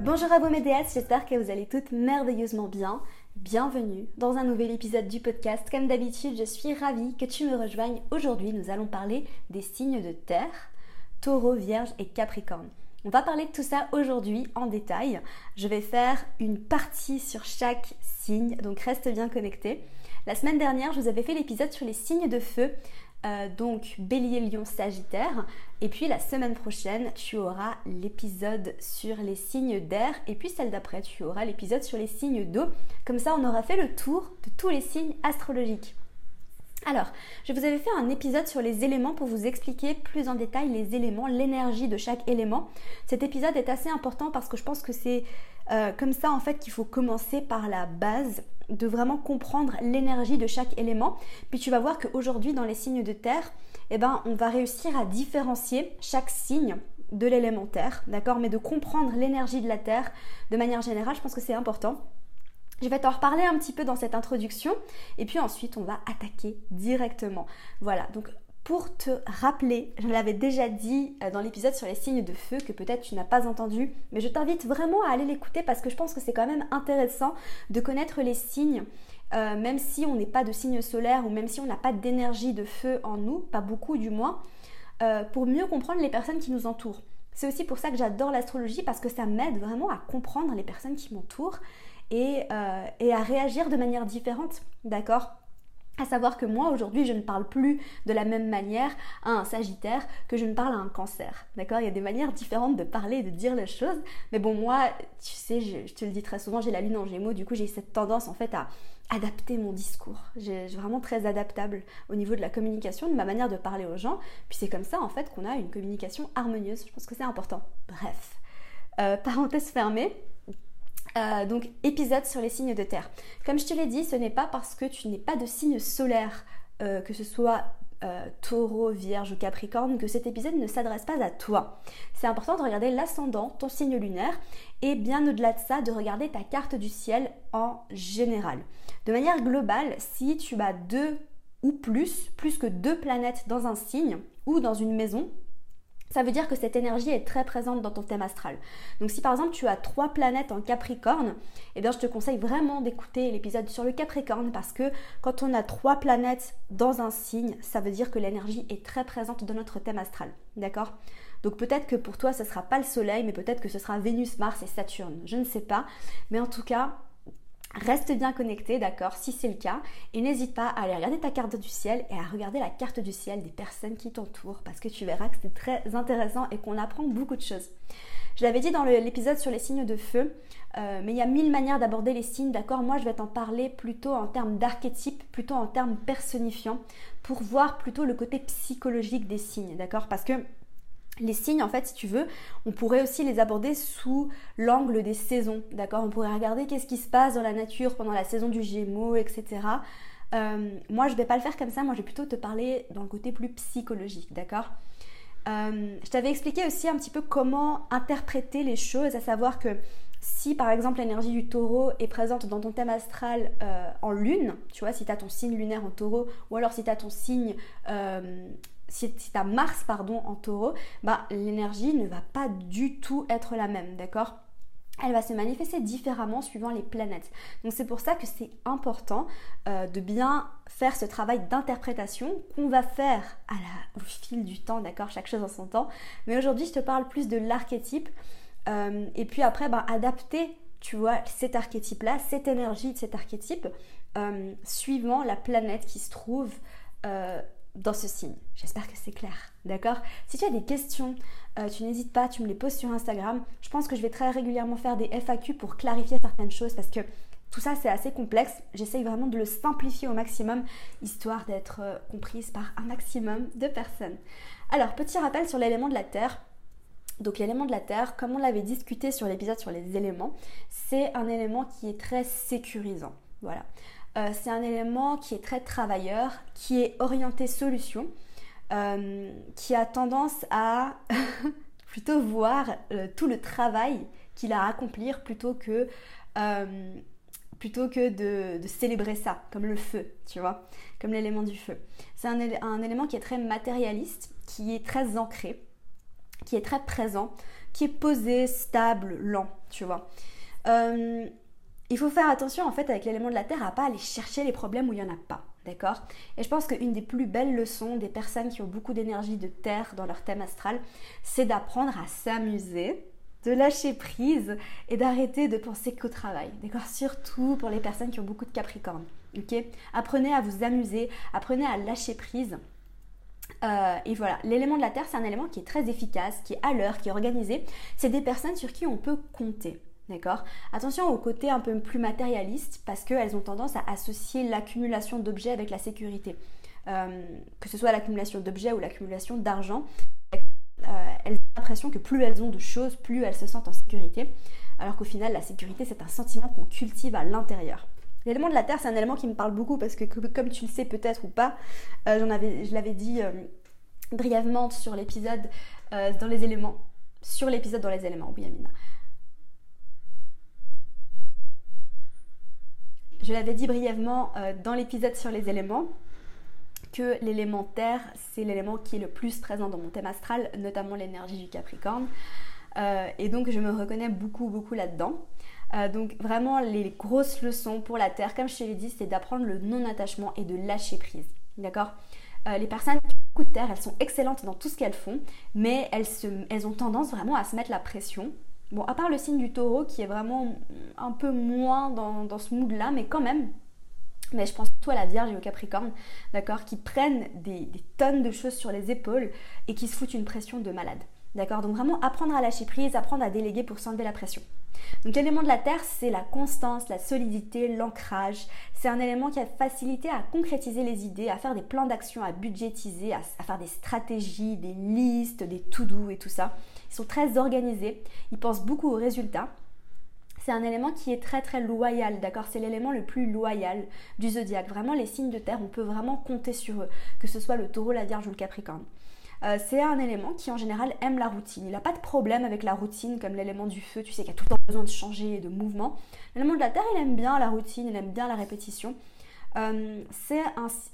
Bonjour à vous mes j'espère que vous allez toutes merveilleusement bien. Bienvenue dans un nouvel épisode du podcast. Comme d'habitude, je suis ravie que tu me rejoignes. Aujourd'hui, nous allons parler des signes de terre, taureau, vierge et capricorne. On va parler de tout ça aujourd'hui en détail. Je vais faire une partie sur chaque signe, donc reste bien connecté. La semaine dernière, je vous avais fait l'épisode sur les signes de feu. Euh, donc bélier, lion, sagittaire. Et puis la semaine prochaine, tu auras l'épisode sur les signes d'air. Et puis celle d'après, tu auras l'épisode sur les signes d'eau. Comme ça, on aura fait le tour de tous les signes astrologiques. Alors, je vous avais fait un épisode sur les éléments pour vous expliquer plus en détail les éléments, l'énergie de chaque élément. Cet épisode est assez important parce que je pense que c'est euh, comme ça en fait qu'il faut commencer par la base de vraiment comprendre l'énergie de chaque élément. Puis tu vas voir qu'aujourd'hui dans les signes de terre, eh ben, on va réussir à différencier chaque signe de l'élémentaire, d'accord? Mais de comprendre l'énergie de la terre de manière générale, je pense que c'est important. Je vais t'en reparler un petit peu dans cette introduction et puis ensuite on va attaquer directement. Voilà, donc pour te rappeler, je l'avais déjà dit euh, dans l'épisode sur les signes de feu que peut-être tu n'as pas entendu, mais je t'invite vraiment à aller l'écouter parce que je pense que c'est quand même intéressant de connaître les signes, euh, même si on n'est pas de signe solaire ou même si on n'a pas d'énergie de feu en nous, pas beaucoup du moins, euh, pour mieux comprendre les personnes qui nous entourent. C'est aussi pour ça que j'adore l'astrologie parce que ça m'aide vraiment à comprendre les personnes qui m'entourent et, et à réagir de manière différente, d'accord? À savoir que moi aujourd'hui je ne parle plus de la même manière à un Sagittaire que je ne parle à un Cancer. D'accord? Il y a des manières différentes de parler et de dire les choses. Mais bon moi, tu sais, je, te le dis très souvent, j'ai la lune en Gémeaux, du coup j'ai cette tendance en fait à adapter mon discours. J'ai vraiment très adaptable au niveau de la communication, de ma manière de parler aux gens. Puis c'est comme ça en fait qu'on a une communication harmonieuse. Je pense que c'est important. Bref, euh, parenthèse fermée. Euh, donc épisode sur les signes de terre. Comme je te l'ai dit, ce n'est pas parce que tu n'es pas de signe solaire, euh, que ce soit euh, taureau, vierge ou capricorne, que cet épisode ne s'adresse pas à toi. C'est important de regarder l'ascendant, ton signe lunaire, et bien au-delà de ça, de regarder ta carte du ciel en général. De manière globale, si tu as deux ou plus, plus que deux planètes dans un signe ou dans une maison, ça veut dire que cette énergie est très présente dans ton thème astral. Donc si par exemple tu as trois planètes en Capricorne, eh bien je te conseille vraiment d'écouter l'épisode sur le Capricorne parce que quand on a trois planètes dans un signe, ça veut dire que l'énergie est très présente dans notre thème astral. D'accord? Donc peut-être que pour toi ce sera pas le soleil, mais peut-être que ce sera Vénus, Mars et Saturne. Je ne sais pas. Mais en tout cas, Reste bien connecté, d'accord, si c'est le cas, et n'hésite pas à aller regarder ta carte du ciel et à regarder la carte du ciel des personnes qui t'entourent, parce que tu verras que c'est très intéressant et qu'on apprend beaucoup de choses. Je l'avais dit dans l'épisode sur les signes de feu, euh, mais il y a mille manières d'aborder les signes, d'accord. Moi, je vais t'en parler plutôt en termes d'archétype, plutôt en termes personnifiants, pour voir plutôt le côté psychologique des signes, d'accord. Parce que les signes, en fait, si tu veux, on pourrait aussi les aborder sous l'angle des saisons, d'accord? On pourrait regarder qu'est-ce qui se passe dans la nature pendant la saison du Gémeaux, etc. Euh, moi, je vais pas le faire comme ça, moi, je vais plutôt te parler dans le côté plus psychologique, d'accord? Euh, Je t'avais expliqué aussi un petit peu comment interpréter les choses, à savoir que si par exemple l'énergie du taureau est présente dans ton thème astral euh, en lune, tu vois, si tu as ton signe lunaire en taureau, ou alors si tu as ton signe si, tu as Mars pardon, en taureau, bah, l'énergie ne va pas du tout être la même, d'accord? Elle va se manifester différemment suivant les planètes. Donc c'est pour ça que c'est important euh, de bien faire ce travail d'interprétation qu'on va faire au fil du temps, d'accord? Chaque chose en son temps. Mais aujourd'hui, je te parle plus de l'archétype. Euh, et puis après, bah, adapter, tu vois, cet archétype-là, cette énergie de cet archétype, euh, suivant la planète qui se trouve dans ce signe. J'espère que c'est clair, d'accord? Si tu as des questions, euh, tu n'hésites pas, tu me les poses sur Instagram. Je pense que je vais très régulièrement faire des FAQ pour clarifier certaines choses parce que tout ça c'est assez complexe. J'essaye vraiment de le simplifier au maximum, histoire d'être euh, comprise par un maximum de personnes. Alors, petit rappel sur l'élément de la Terre. Donc l'élément de la terre, comme on l'avait discuté sur l'épisode sur les éléments, c'est un élément qui est très sécurisant. Voilà. Euh, c'est un élément qui est très travailleur, qui est orienté solution, euh, qui a tendance à plutôt voir euh, tout le travail qu'il a à accomplir plutôt que, de, célébrer ça, comme le feu, tu vois, comme l'élément du feu. C'est un élément qui est très matérialiste, qui est très ancré, qui est très présent, qui est posé, stable, lent, tu vois. Il faut faire attention en fait avec l'élément de la terre à pas aller chercher les problèmes où il n'y en a pas. D'accord? Et je pense qu'une des plus belles leçons des personnes qui ont beaucoup d'énergie de terre dans leur thème astral, c'est d'apprendre à s'amuser, de lâcher prise et d'arrêter de penser qu'au travail. D'accord? Surtout pour les personnes qui ont beaucoup de capricorne. Ok? Apprenez à vous amuser, apprenez à lâcher prise euh, et voilà, l'élément de la Terre, c'est un élément qui est très efficace, qui est à l'heure, qui est organisé. C'est des personnes sur qui on peut compter. D'accord Attention au côté un peu plus matérialiste parce qu'elles ont tendance à associer l'accumulation d'objets avec la sécurité. Euh, que ce soit l'accumulation d'objets ou l'accumulation d'argent, euh, elles ont l'impression que plus elles ont de choses, plus elles se sentent en sécurité. Alors qu'au final, la sécurité, c'est un sentiment qu'on cultive à l'intérieur. L'élément de la Terre, c'est un élément qui me parle beaucoup parce que, comme tu le sais peut-être ou pas, euh, je l'avais dit brièvement sur l'épisode dans les éléments. Sur l'épisode dans les éléments, oui Amina. Je l'avais dit brièvement dans l'épisode sur les éléments que l'élément terre, c'est l'élément qui est le plus présent dans mon thème astral, notamment l'énergie du Capricorne. et donc je me reconnais beaucoup, beaucoup là-dedans. Euh, donc vraiment les grosses leçons pour la Terre, comme je te l'ai dit, c'est d'apprendre le non-attachement et de lâcher prise. D'accord? Euh, Les personnes qui ont beaucoup de Terre, elles sont excellentes dans tout ce qu'elles font, mais elles ont tendance vraiment à se mettre la pression. Bon, à part le signe du taureau qui est vraiment un peu moins dans, ce mood-là, mais quand même, mais je pense plutôt à la Vierge et au Capricorne, d'accord, qui prennent des, tonnes de choses sur les épaules et qui se foutent une pression de malade. D'accord Donc vraiment apprendre à lâcher prise, apprendre à déléguer pour s'enlever la pression. Donc l'élément de la terre, c'est la constance, la solidité, l'ancrage. C'est un élément qui a facilité à concrétiser les idées, à faire des plans d'action, à budgétiser, à, faire des stratégies, des listes, des to-do et tout ça. Ils sont très organisés, ils pensent beaucoup aux résultats. C'est un élément qui est très très loyal, d'accord? C'est l'élément le plus loyal du zodiaque. Vraiment, les signes de terre, on peut vraiment compter sur eux, que ce soit le taureau, la vierge ou le capricorne. Euh, c'est un élément qui en général aime la routine. Il n'a pas de problème avec la routine comme l'élément du feu, tu sais, qui a tout le temps besoin de changer et de mouvement. L'élément de la terre, il aime bien la routine, il aime bien la répétition. Euh, c'est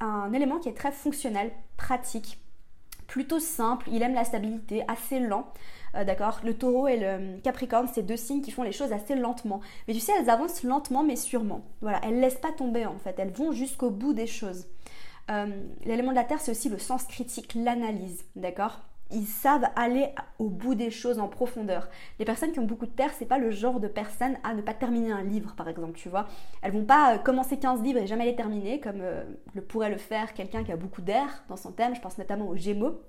un, élément qui est très fonctionnel, pratique, plutôt simple. Il aime la stabilité, assez lent. Euh, d'accord Le taureau et le capricorne, c'est deux signes qui font les choses assez lentement. Mais tu sais, elles avancent lentement mais sûrement. Voilà, elles ne laissent pas tomber en fait. Elles vont jusqu'au bout des choses. Euh, l'élément de la Terre, c'est aussi le sens critique, l'analyse, d'accord? Ils savent aller au bout des choses en profondeur. Les personnes qui ont beaucoup de terre, c'est pas le genre de personnes à ne pas terminer un livre, par exemple, tu vois. Elles vont pas euh, commencer 15 livres et jamais les terminer, comme euh, le pourrait le faire quelqu'un qui a beaucoup d'air dans son thème. Je pense notamment aux Gémeaux.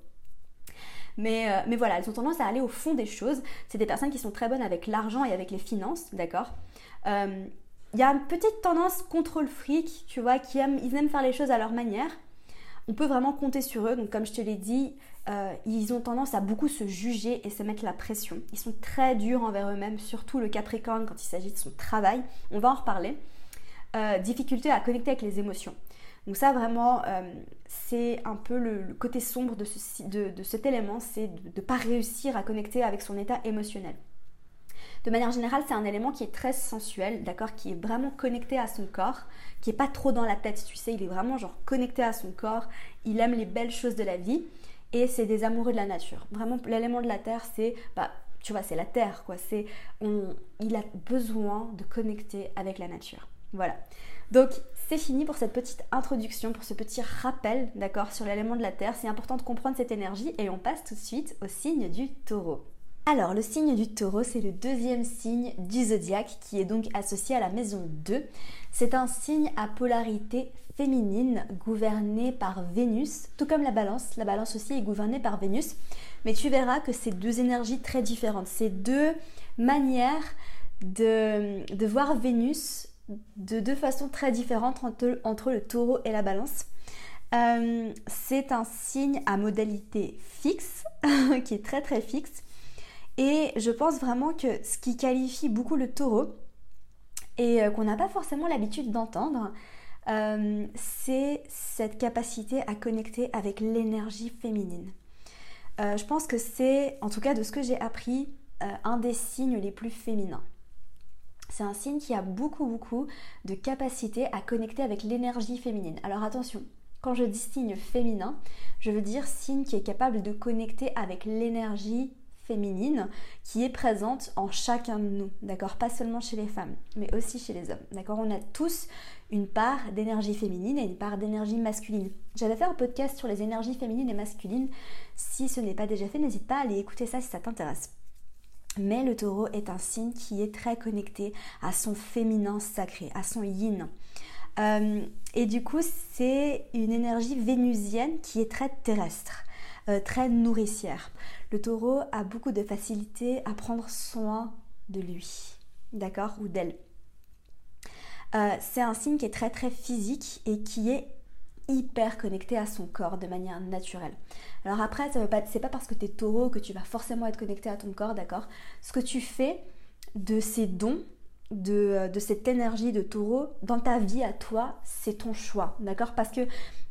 Mais, mais, voilà, elles ont tendance à aller au fond des choses. C'est des personnes qui sont très bonnes avec l'argent et avec les finances, d'accord il y a une petite tendance contre le fric, tu vois, qui aiment, ils aiment faire les choses à leur manière. On peut vraiment compter sur eux. Donc, comme je te l'ai dit, euh, ils ont tendance à beaucoup se juger et se mettre la pression. Ils sont très durs envers eux-mêmes, surtout le Capricorne quand il s'agit de son travail. On va en reparler. Euh, difficulté à connecter avec les émotions. Donc ça vraiment, euh, c'est un peu le, côté sombre de, cet élément, c'est de ne pas réussir à connecter avec son état émotionnel. De manière générale, c'est un élément qui est très sensuel, d'accord, qui est vraiment connecté à son corps, qui est pas trop dans la tête, tu sais, il est vraiment genre connecté à son corps, il aime les belles choses de la vie et c'est des amoureux de la nature. Vraiment, l'élément de la terre, c'est bah, tu vois, c'est la terre, quoi. C'est, il a besoin de connecter avec la nature. Voilà. Donc, c'est fini pour cette petite introduction, pour ce petit rappel, d'accord, sur l'élément de la terre. C'est important de comprendre cette énergie et on passe tout de suite au signe du taureau. Alors, le signe du taureau, c'est le deuxième signe du zodiaque qui est donc associé à la maison 2. C'est un signe à polarité féminine gouverné par Vénus, tout comme la balance. La balance aussi est gouvernée par Vénus. Mais tu verras que c'est deux énergies très différentes. C'est deux manières de, voir Vénus de deux façons très différentes entre, le taureau et la balance. Euh, c'est un signe à modalité fixe, qui est très très fixe Et je pense vraiment que ce qui qualifie beaucoup le taureau, et euh, qu'on n'a pas forcément l'habitude d'entendre, euh, c'est cette capacité à connecter avec l'énergie féminine. Euh, je pense que c'est, en tout cas de ce que j'ai appris, un des signes les plus féminins. C'est un signe qui a beaucoup beaucoup de capacité à connecter avec l'énergie féminine. Alors attention, quand je dis signe féminin, je veux dire signe qui est capable de connecter avec l'énergie féminine qui est présente en chacun de nous, d'accord? Pas seulement chez les femmes, mais aussi chez les hommes, d'accord? On a tous une part d'énergie féminine et une part d'énergie masculine. J'avais fait un podcast sur les énergies féminines et masculines. Si ce n'est pas déjà fait, n'hésite pas à aller écouter ça si ça t'intéresse. Mais le taureau est un signe qui est très connecté à son féminin sacré, à son yin. Euh, et du coup, c'est une énergie vénusienne qui est très terrestre, euh, très nourricière. Le taureau a beaucoup de facilité à prendre soin de lui, d'accord, ou d'elle. Euh, c'est un signe qui est très très physique et qui est hyper connecté à son corps de manière naturelle. Alors après, ce n'est pas, pas parce que tu es taureau que tu vas forcément être connecté à ton corps, d'accord? Ce que tu fais de ces dons, de, cette énergie de taureau dans ta vie à toi, c'est ton choix, d'accord? Parce que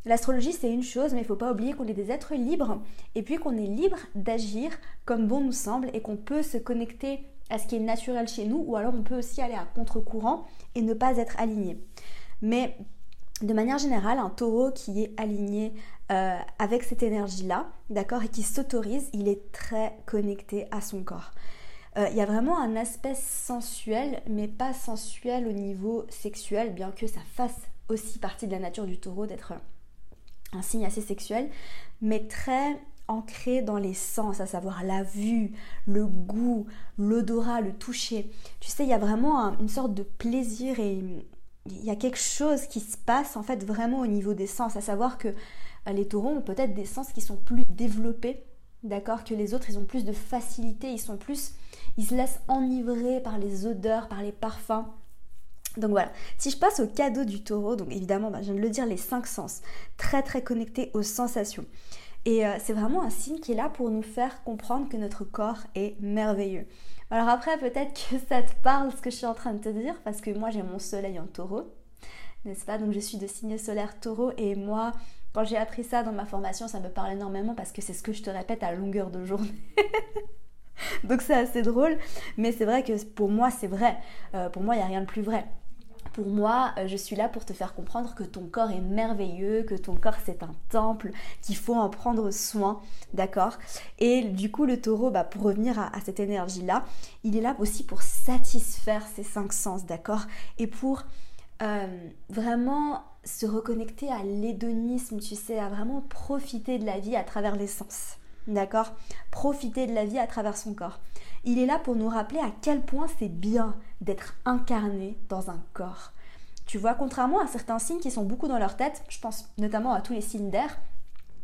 l'astrologie c'est une chose, mais il ne faut pas oublier qu'on est des êtres libres et puis qu'on est libre d'agir comme bon nous semble et qu'on peut se connecter à ce qui est naturel chez nous ou alors on peut aussi aller à contre-courant et ne pas être aligné. Mais de manière générale, un taureau qui est aligné euh, avec cette énergie-là, d'accord, et qui s'autorise, il est très connecté à son corps. Euh, il y a vraiment un aspect sensuel, mais pas sensuel au niveau sexuel, bien que ça fasse aussi partie de la nature du taureau d'être un signe assez sexuel, mais très ancré dans les sens, à savoir la vue, le goût, l'odorat, le toucher. Tu sais, il y a vraiment une sorte de plaisir et il y a quelque chose qui se passe en fait vraiment au niveau des sens, à savoir que euh, les taureaux ont peut-être des sens qui sont plus développés, d'accord, que les autres, ils ont plus de facilité, ils sont plus ils se laissent enivrer par les odeurs, par les parfums. Donc voilà, si je passe au cadeau du taureau, donc évidemment, bah, je viens de le dire, les cinq sens, très très connectés aux sensations. Et euh, c'est vraiment un signe qui est là pour nous faire comprendre que notre corps est merveilleux. Alors après, peut-être que ça te parle ce que je suis en train de te dire, parce que moi j'ai mon soleil en taureau, n'est-ce pas? Donc je suis de signe solaire taureau, et moi, quand j'ai appris ça dans ma formation, ça me parle énormément parce que c'est ce que je te répète à longueur de journée. Donc c'est assez drôle, mais c'est vrai que pour moi c'est vrai. Euh, pour moi il n'y a rien de plus vrai. Pour moi, euh, je suis là pour te faire comprendre que ton corps est merveilleux, que ton corps c'est un temple, qu'il faut en prendre soin, d'accord? Et du coup, le taureau, bah, pour revenir à, cette énergie-là, il est là aussi pour satisfaire ses cinq sens, d'accord? Et pour euh, vraiment se reconnecter à l'hédonisme, tu sais, à vraiment profiter de la vie à travers les sens. D'accord Profiter de la vie à travers son corps. Il est là pour nous rappeler à quel point c'est bien d'être incarné dans un corps. Tu vois, contrairement à certains signes qui sont beaucoup dans leur tête, je pense notamment à tous les signes d'air,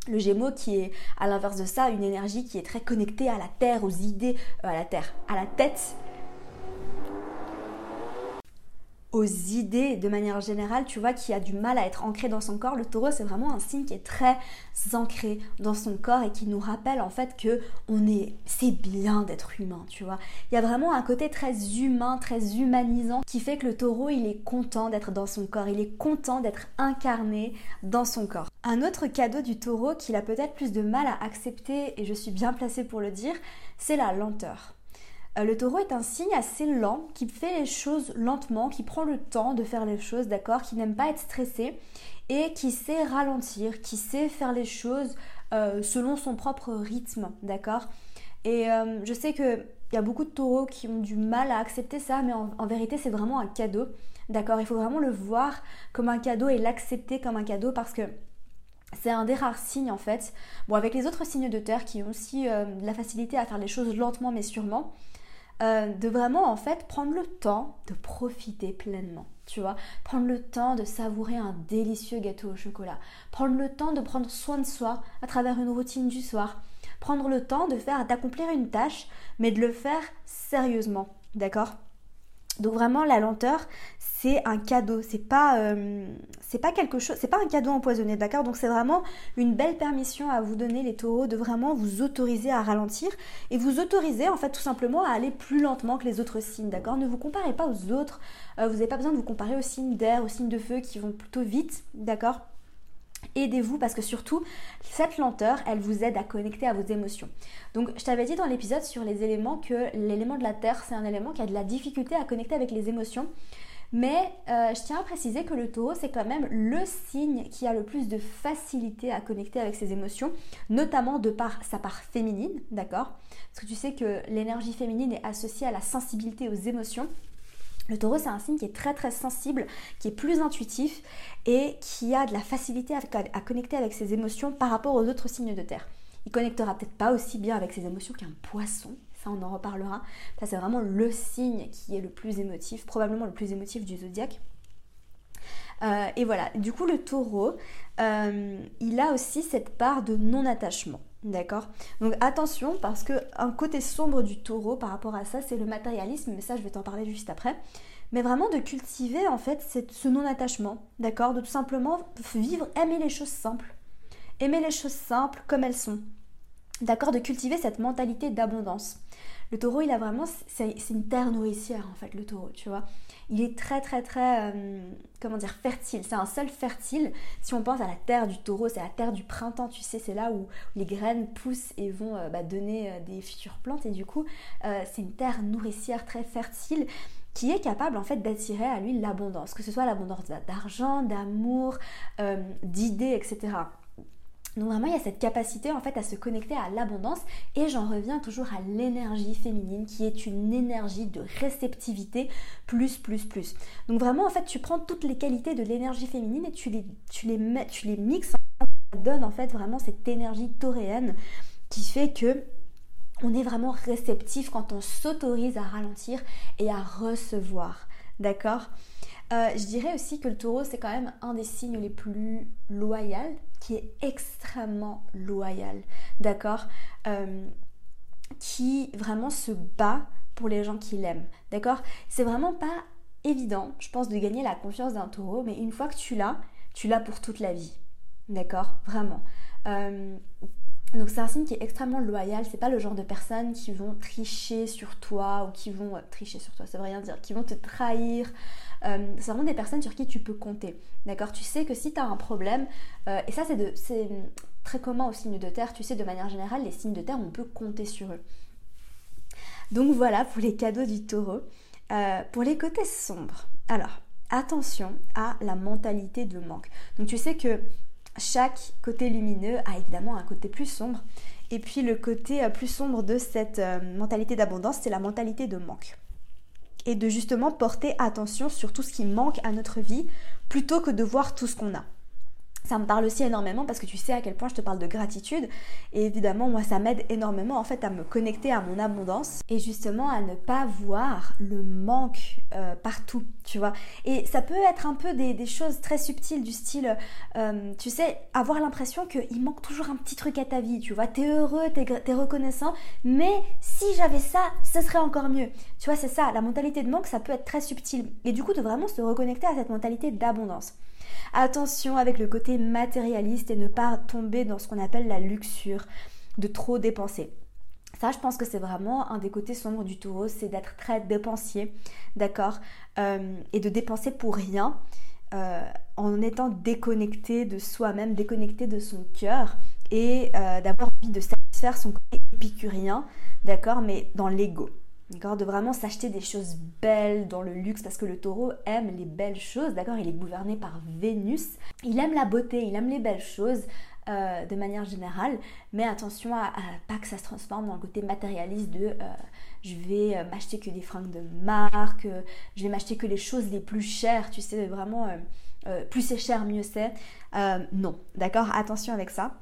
le Gémeaux qui est à l'inverse de ça, une énergie qui est très connectée à la terre, aux idées, euh, à la terre, à la tête aux idées de manière générale, tu vois, qui a du mal à être ancré dans son corps. Le taureau, c'est vraiment un signe qui est très ancré dans son corps et qui nous rappelle en fait que on est, c'est bien d'être humain, tu vois. Il y a vraiment un côté très humain, très humanisant qui fait que le taureau, il est content d'être dans son corps, il est content d'être incarné dans son corps. Un autre cadeau du taureau qu'il a peut-être plus de mal à accepter, et je suis bien placée pour le dire, c'est la lenteur. Euh, le taureau est un signe assez lent, qui fait les choses lentement, qui prend le temps de faire les choses, d'accord, qui n'aime pas être stressé et qui sait ralentir, qui sait faire les choses euh, selon son propre rythme, d'accord Et euh, je sais qu'il y a beaucoup de taureaux qui ont du mal à accepter ça, mais en, vérité c'est vraiment un cadeau, d'accord Il faut vraiment le voir comme un cadeau et l'accepter comme un cadeau parce que c'est un des rares signes en fait. Bon, avec les autres signes de terre qui ont aussi de la facilité à faire les choses lentement mais sûrement, euh, de vraiment en fait prendre le temps de profiter pleinement. Tu vois, prendre le temps de savourer un délicieux gâteau au chocolat, prendre le temps de prendre soin de soi à travers une routine du soir, prendre le temps de faire d'accomplir une tâche, mais de le faire sérieusement, d'accord? Donc vraiment la lenteur, c'est un cadeau, c'est pas, euh, quelque chose, c'est pas un cadeau empoisonné, d'accord? Donc c'est vraiment une belle permission à vous donner les taureaux de vraiment vous autoriser à ralentir et vous autoriser en fait tout simplement à aller plus lentement que les autres signes, d'accord? Ne vous comparez pas aux autres, euh, vous n'avez pas besoin de vous comparer aux signes d'air, aux signes de feu qui vont plutôt vite, d'accord? Aidez-vous parce que surtout, cette lenteur, elle vous aide à connecter à vos émotions. Donc, je t'avais dit dans l'épisode sur les éléments que l'élément de la Terre, c'est un élément qui a de la difficulté à connecter avec les émotions. Mais euh, je tiens à préciser que le taureau, c'est quand même le signe qui a le plus de facilité à connecter avec ses émotions, notamment de par sa part féminine, d'accord? Parce que tu sais que l'énergie féminine est associée à la sensibilité aux émotions. Le taureau, c'est un signe qui est très très sensible, qui est plus intuitif et qui a de la facilité à, connecter avec ses émotions par rapport aux autres signes de terre. Il connectera peut-être pas aussi bien avec ses émotions qu'un poisson, on en reparlera. Ça c'est vraiment le signe qui est le plus émotif, probablement le plus émotif du zodiaque. Euh, et voilà, du coup le taureau, euh, il a aussi cette part de non-attachement. D'accord? Donc attention parce que un côté sombre du taureau par rapport à ça, c'est le matérialisme, mais ça je vais t'en parler juste après. Mais vraiment de cultiver en fait ce non-attachement, d'accord? De tout simplement vivre, aimer les choses simples. Aimer les choses simples comme elles sont. D'accord? De cultiver cette mentalité d'abondance. Le taureau, il a vraiment, c'est une terre nourricière en fait, le taureau, tu vois. Il est très très très, euh, comment dire, fertile. C'est un sol fertile. Si on pense à la terre du taureau, c'est la terre du printemps, tu sais, c'est là où les graines poussent et vont euh, bah, donner euh, des futures plantes. Et du coup, c'est une terre nourricière très fertile qui est capable en fait d'attirer à lui l'abondance, que ce soit l'abondance d'argent, d'amour, d'idées, etc. Donc vraiment, il y a cette capacité en fait à se connecter à l'abondance et j'en reviens toujours à l'énergie féminine qui est une énergie de réceptivité plus plus plus. Donc vraiment en fait, tu prends toutes les qualités de l'énergie féminine et tu les tu les tu les mixes ça donne en fait vraiment cette énergie tauréenne qui fait que on est vraiment réceptif quand on s'autorise à ralentir et à recevoir. D'accord? Euh, je dirais aussi que le taureau, c'est quand même un des signes les plus loyaux, qui est extrêmement loyal, d'accord euh, Qui vraiment se bat pour les gens qui l'aiment, d'accord C'est vraiment pas évident, je pense, de gagner la confiance d'un taureau, mais une fois que tu l'as, tu l'as pour toute la vie, d'accord Vraiment. Euh, donc c'est un signe qui est extrêmement loyal, c'est pas le genre de personnes qui vont tricher sur toi ou qui vont tricher sur toi, ça veut rien dire, qui vont te trahir, euh, c'est vraiment des personnes sur qui tu peux compter. D'accord? Tu sais que si tu as un problème, euh, et ça c'est très commun aux signes de terre, tu sais, de manière générale, les signes de terre, on peut compter sur eux. Donc voilà pour les cadeaux du taureau. Euh, pour les côtés sombres, alors attention à la mentalité de manque. Donc tu sais que chaque côté lumineux a évidemment un côté plus sombre. Et puis le côté plus sombre de cette mentalité d'abondance, c'est la mentalité de manque et de justement porter attention sur tout ce qui manque à notre vie plutôt que de voir tout ce qu'on a. Ça me parle aussi énormément parce que tu sais à quel point je te parle de gratitude et évidemment moi ça m'aide énormément en fait à me connecter à mon abondance et justement à ne pas voir le manque euh, partout, tu vois. Et ça peut être un peu des, choses très subtiles du style, euh, tu sais, avoir l'impression qu'il manque toujours un petit truc à ta vie, tu vois. T'es heureux, t'es es reconnaissant, mais si j'avais ça, ce serait encore mieux. Tu vois, c'est ça, la mentalité de manque, ça peut être très subtil. Et du coup, de vraiment se reconnecter à cette mentalité d'abondance. Attention avec le côté matérialiste et ne pas tomber dans ce qu'on appelle la luxure, de trop dépenser. Ça, je pense que c'est vraiment un des côtés sombres du taureau, c'est d'être très dépensier, d'accord euh, Et de dépenser pour rien, euh, en étant déconnecté de soi-même, déconnecté de son cœur, et euh, d'avoir envie de satisfaire son côté épicurien, d'accord Mais dans l'ego. D'accord De vraiment s'acheter des choses belles dans le luxe parce que le taureau aime les belles choses, d'accord Il est gouverné par Vénus. Il aime la beauté, il aime les belles choses euh, de manière générale, mais attention à, pas que ça se transforme dans le côté matérialiste de euh, je vais euh, m'acheter que des fringues de marque, je vais m'acheter que les choses les plus chères, tu sais, vraiment plus c'est cher, mieux c'est. non, d'accord Attention avec ça.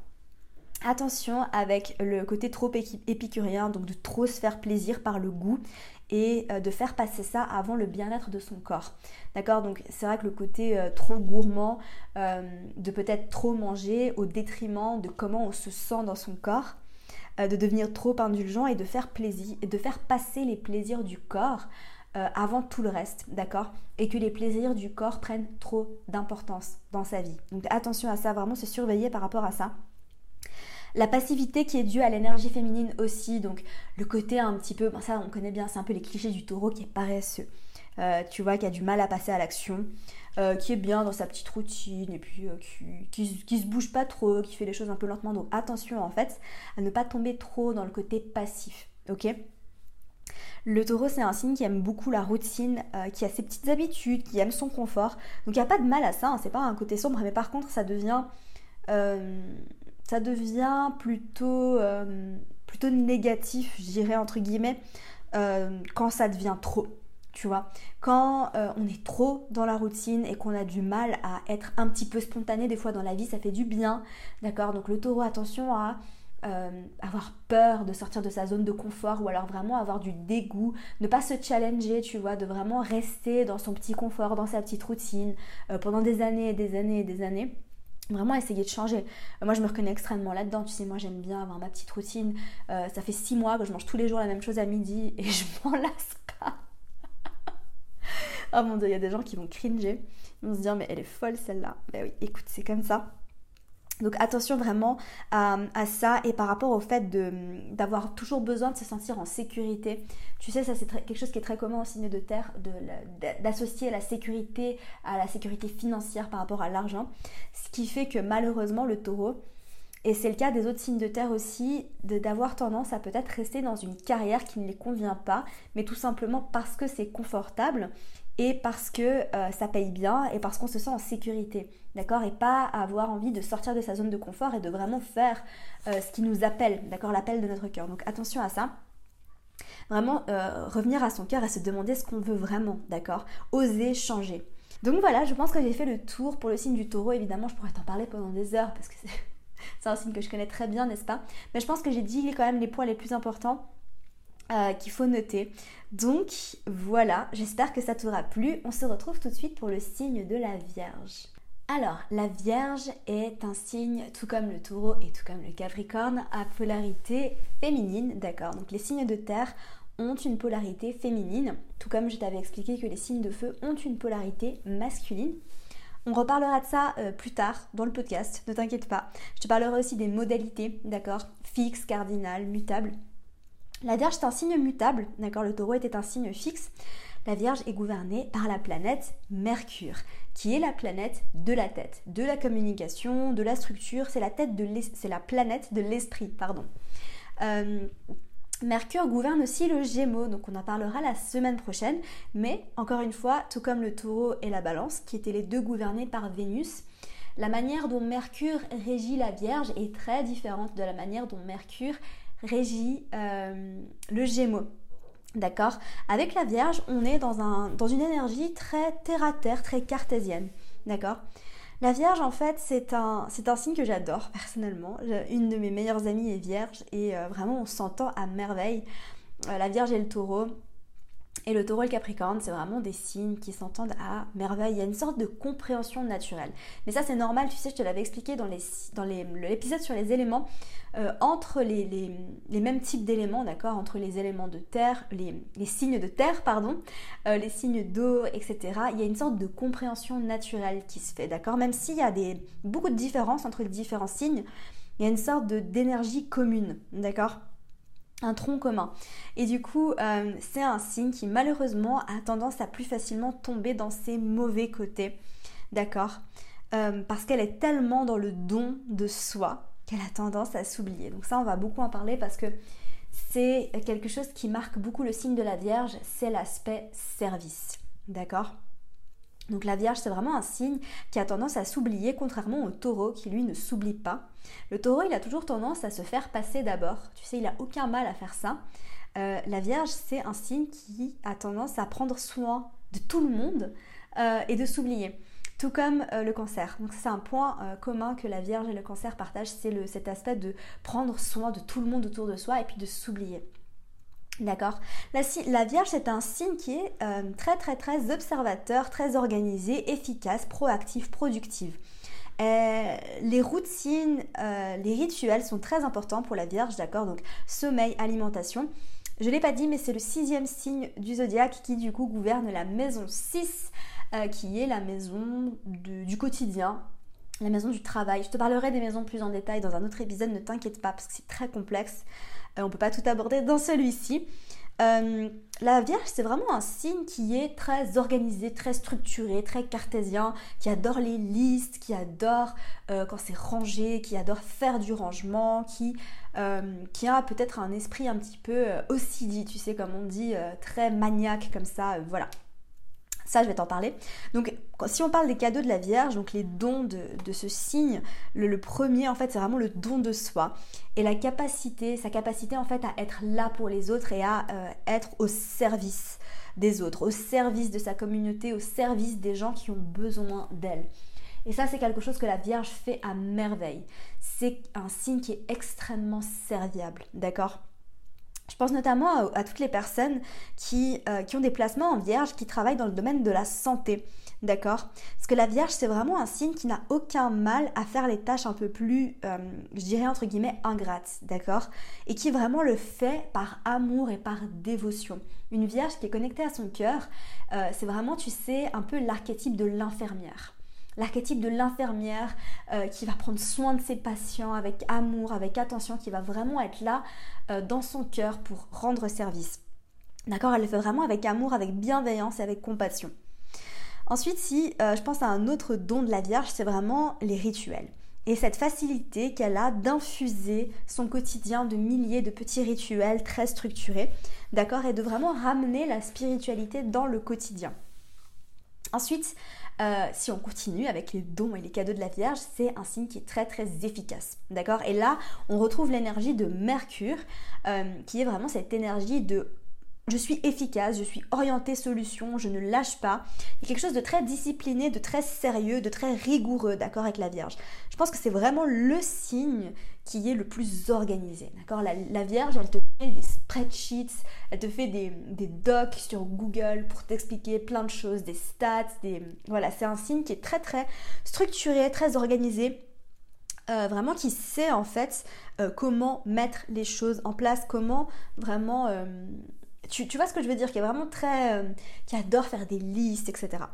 Attention avec le côté trop épicurien, donc de trop se faire plaisir par le goût et euh, de faire passer ça avant le bien-être de son corps. D'accord? Donc c'est vrai que le côté euh, trop gourmand, euh, de peut-être trop manger au détriment de comment on se sent dans son corps, de devenir trop indulgent et de faire plaisir, de faire passer les plaisirs du corps avant tout le reste, d'accord? Et que les plaisirs du corps prennent trop d'importance dans sa vie. Donc attention à ça, vraiment se surveiller par rapport à ça. La passivité qui est due à l'énergie féminine aussi, donc le côté un petit peu, ça on connaît bien, c'est un peu les clichés du taureau qui est paresseux. Euh, tu vois, qui a du mal à passer à l'action, euh, qui est bien dans sa petite routine et puis euh, qui, qui, se bouge pas trop, qui fait les choses un peu lentement. Donc attention en fait à ne pas tomber trop dans le côté passif, ok? Le taureau, c'est un signe qui aime beaucoup la routine, qui a ses petites habitudes, qui aime son confort. Donc il n'y a pas de mal à ça, hein, c'est pas un côté sombre, mais par contre, ça devient ça devient plutôt, euh, négatif, je entre guillemets, euh, quand ça devient trop. Tu vois, quand euh, on est trop dans la routine et qu'on a du mal à être un petit peu spontané, des fois dans la vie, ça fait du bien. D'accord Donc le taureau, attention à avoir peur de sortir de sa zone de confort ou alors vraiment avoir du dégoût, ne pas se challenger, tu vois, de vraiment rester dans son petit confort, dans sa petite routine pendant des années et des années et des années vraiment essayer de changer. Euh, moi, je me reconnais extrêmement là-dedans. Tu sais, moi, j'aime bien avoir ma petite routine. Euh, ça fait six mois que je mange tous les jours la même chose à midi et je m'en lasse pas. oh mon dieu, il y a des gens qui vont cringer. Ils vont se dire, mais elle est folle celle-là. Ben oui, écoute, c'est comme ça. Donc attention vraiment à, ça et par rapport au fait d'avoir toujours besoin de se sentir en sécurité. Tu sais, ça c'est quelque chose qui est très commun au signe de terre, d'associer la sécurité à la sécurité financière par rapport à l'argent. Ce qui fait que malheureusement le taureau, et c'est le cas des autres signes de terre aussi, d'avoir tendance à peut-être rester dans une carrière qui ne les convient pas, mais tout simplement parce que c'est confortable et parce que euh, ça paye bien et parce qu'on se sent en sécurité, d'accord Et pas avoir envie de sortir de sa zone de confort et de vraiment faire euh, ce qui nous appelle, d'accord L'appel de notre cœur. Donc attention à ça. Vraiment euh, revenir à son cœur et se demander ce qu'on veut vraiment, d'accord Oser changer. Donc voilà, je pense que j'ai fait le tour pour le signe du taureau. Évidemment, je pourrais t'en parler pendant des heures parce que c'est un signe que je connais très bien, n'est-ce pas? Mais je pense que j'ai dit quand même les points les plus importants euh, qu'il faut noter. Donc voilà, j'espère que ça t'aura plu. On se retrouve tout de suite pour le signe de la Vierge. Alors, la Vierge est un signe, tout comme le taureau et tout comme le capricorne, à polarité féminine, d'accord Donc les signes de terre ont une polarité féminine, tout comme je t'avais expliqué que les signes de feu ont une polarité masculine. On reparlera de ça euh, plus tard dans le podcast, ne t'inquiète pas. Je te parlerai aussi des modalités, d'accord Fixe, cardinal, mutable. La Vierge est un signe mutable, d'accord Le taureau était un signe fixe. La Vierge est gouvernée par la planète Mercure, qui est la planète de la tête, de la communication, de la structure. C'est la tête de c'est la planète de l'esprit, pardon. Euh, Mercure gouverne aussi le Gémeaux, donc on en parlera la semaine prochaine. Mais encore une fois, tout comme le Taureau et la Balance, qui étaient les deux gouvernés par Vénus, la manière dont Mercure régit la Vierge est très différente de la manière dont Mercure régit euh, le Gémeaux. D'accord? Avec la Vierge, on est dans, un, dans une énergie très terre-à-terre, très cartésienne. D'accord? La Vierge, en fait, c'est un, c'est un signe que j'adore personnellement. Une de mes meilleures amies est Vierge et euh, vraiment, on s'entend à merveille. Euh, la Vierge et le taureau, et le taureau et le capricorne, c'est vraiment des signes qui s'entendent à merveille. Il y a une sorte de compréhension naturelle. Mais ça, c'est normal, tu sais, je te l'avais expliqué dans, les, dans l'épisode sur les éléments. Euh, entre les, les, mêmes types d'éléments, d'accord Entre les éléments de terre, les, les signes de terre, pardon, euh, les signes d'eau, etc. Il y a une sorte de compréhension naturelle qui se fait, d'accord Même s'il y a des, beaucoup de différences entre les différents signes, il y a une sorte d'énergie commune, d'accord un tronc commun. Et du coup, euh, c'est un signe qui malheureusement a tendance à plus facilement tomber dans ses mauvais côtés. D'accord? Euh, Parce qu'elle est tellement dans le don de soi qu'elle a tendance à s'oublier. Donc ça, on va beaucoup en parler parce que c'est quelque chose qui marque beaucoup le signe de la Vierge, c'est l'aspect service. D'accord? Donc la Vierge, c'est vraiment un signe qui a tendance à s'oublier, contrairement au taureau qui lui ne s'oublie pas. Le taureau, il a toujours tendance à se faire passer d'abord. Tu sais, il a aucun mal à faire ça. Euh, la Vierge, c'est un signe qui a tendance à prendre soin de tout le monde euh, et de s'oublier. Tout comme euh, le cancer. Donc c'est un point commun que la Vierge et le cancer partagent, c'est cet aspect de prendre soin de tout le monde autour de soi et puis de s'oublier. D'accord la, Vierge, c'est un signe qui est euh, très très très observateur, très organisé, efficace, proactif, productif. Euh, les routines, euh, les rituels sont très importants pour la Vierge, d'accord? Donc sommeil, alimentation. Je ne l'ai pas dit, mais c'est le sixième signe du zodiaque qui du coup gouverne la maison 6, euh, qui est la maison du quotidien, la maison du travail. Je te parlerai des maisons plus en détail dans un autre épisode, ne t'inquiète pas, parce que c'est très complexe. Euh, on ne peut pas tout aborder dans celui-ci. Euh, la Vierge, c'est vraiment un signe qui est très organisé, très structuré, très cartésien, qui adore les listes, qui adore euh, quand c'est rangé, qui adore faire du rangement, qui, qui a peut-être un esprit un petit peu OCD, tu sais, comme on dit, très maniaque comme ça, voilà. Ça, je vais t'en parler. Donc, si on parle des cadeaux de la Vierge, donc les dons de, ce signe, le, premier, en fait, c'est vraiment le don de soi. Et la capacité, sa capacité, en fait, à être là pour les autres et à euh, être au service des autres, au service de sa communauté, au service des gens qui ont besoin d'elle. Et ça, c'est quelque chose que la Vierge fait à merveille. C'est un signe qui est extrêmement serviable, d'accord? Je pense notamment à, toutes les personnes qui, euh, qui, ont des placements en vierge, qui travaillent dans le domaine de la santé. D'accord? Parce que la vierge, c'est vraiment un signe qui n'a aucun mal à faire les tâches un peu plus, euh, je dirais entre guillemets, ingrates. D'accord? Et qui vraiment le fait par amour et par dévotion. Une vierge qui est connectée à son cœur, euh, c'est vraiment, tu sais, un peu l'archétype de l'infirmière l'archétype de l'infirmière qui va prendre soin de ses patients avec amour, avec attention, qui va vraiment être là dans son cœur pour rendre service. D'accord Elle le fait vraiment avec amour, avec bienveillance et avec compassion. Ensuite, si euh, je pense à un autre don de la Vierge, c'est vraiment les rituels. Et cette facilité qu'elle a d'infuser son quotidien de milliers de petits rituels très structurés, d'accord, et de vraiment ramener la spiritualité dans le quotidien. Ensuite, euh, si on continue avec les dons et les cadeaux de la Vierge, c'est un signe qui est très très efficace. D'accord? Et là, on retrouve l'énergie de Mercure, euh, qui est vraiment cette énergie de je suis efficace, je suis orientée solution, je ne lâche pas. Il y a quelque chose de très discipliné, de très sérieux, de très rigoureux, d'accord, avec la Vierge. Je pense que c'est vraiment le signe qui est le plus organisé, d'accord? La, Vierge, elle te fait des spreadsheets, elle te fait des, docs sur Google pour t'expliquer plein de choses, des stats, des... Voilà, c'est un signe qui est très très structuré, très organisé. Euh, vraiment qui sait en fait euh, comment mettre les choses en place, comment vraiment euh, tu, vois ce que je veux dire, qui est vraiment très. Euh, qui adore faire des listes, etc.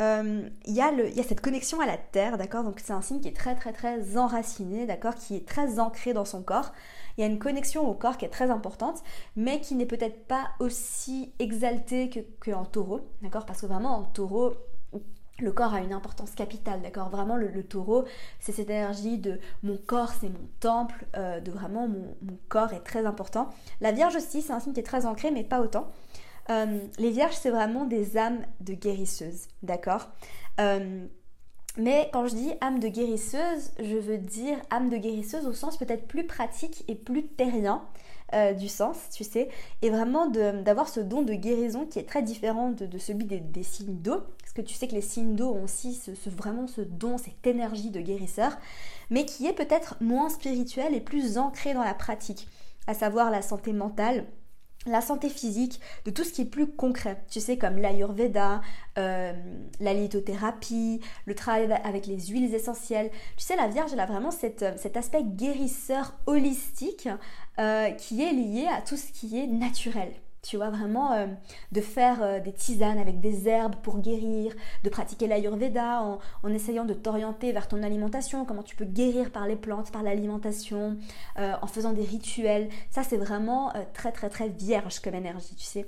Euh, il y, a cette connexion à la terre, d'accord? Donc c'est un signe qui est très très très enraciné, d'accord? Qui est très ancré dans son corps. Il y a une connexion au corps qui est très importante, mais qui n'est peut-être pas aussi exaltée qu'en taureau, d'accord? Parce que vraiment en taureau, le corps a une importance capitale, d'accord? Vraiment, le, taureau, c'est cette énergie de mon corps, c'est mon temple, euh, de vraiment mon, corps est très important. La Vierge aussi, c'est un signe qui est très ancré, mais pas autant. Euh, les Vierges, c'est vraiment des âmes de guérisseuses, d'accord? Euh, mais quand je dis âme de guérisseuse, je veux dire âme de guérisseuse au sens peut-être plus pratique et plus terrien. Du sens, tu sais, et vraiment d'avoir ce don de guérison qui est très différent de, celui des, signes d'eau, que tu sais que les signes d'eau ont aussi ce, vraiment ce don, cette énergie de guérisseur, mais qui est peut-être moins spirituel et plus ancré dans la pratique, à savoir la santé mentale, la santé physique, de tout ce qui est plus concret, tu sais, comme l'ayurveda, euh, la lithothérapie, le travail avec les huiles essentielles. Tu sais, la Vierge, elle a vraiment cet aspect guérisseur holistique euh, qui est lié à tout ce qui est naturel tu vois, vraiment euh, de faire euh, des tisanes avec des herbes pour guérir, de pratiquer l'ayurveda en, en, essayant de t'orienter vers ton alimentation, comment tu peux guérir par les plantes, par l'alimentation, euh, en faisant des rituels. Ça, c'est vraiment très, très, très vierge comme énergie, tu sais.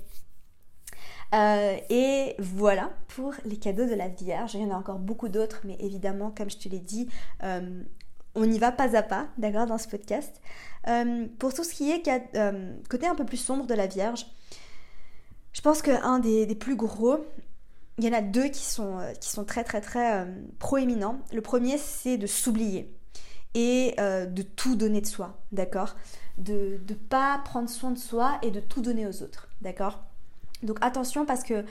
et voilà pour les cadeaux de la Vierge. Il y en a encore beaucoup d'autres, mais évidemment, comme je te l'ai dit, on y va pas à pas, d'accord, dans ce podcast. pour tout ce qui est côté un peu plus sombre de la Vierge, je pense qu'un des, plus gros, il y en a deux qui sont, euh, qui sont très très très euh, proéminents. Le premier, c'est de s'oublier et euh, de tout donner de soi, d'accord? De ne pas prendre soin de soi et de tout donner aux autres, d'accord? Donc attention parce que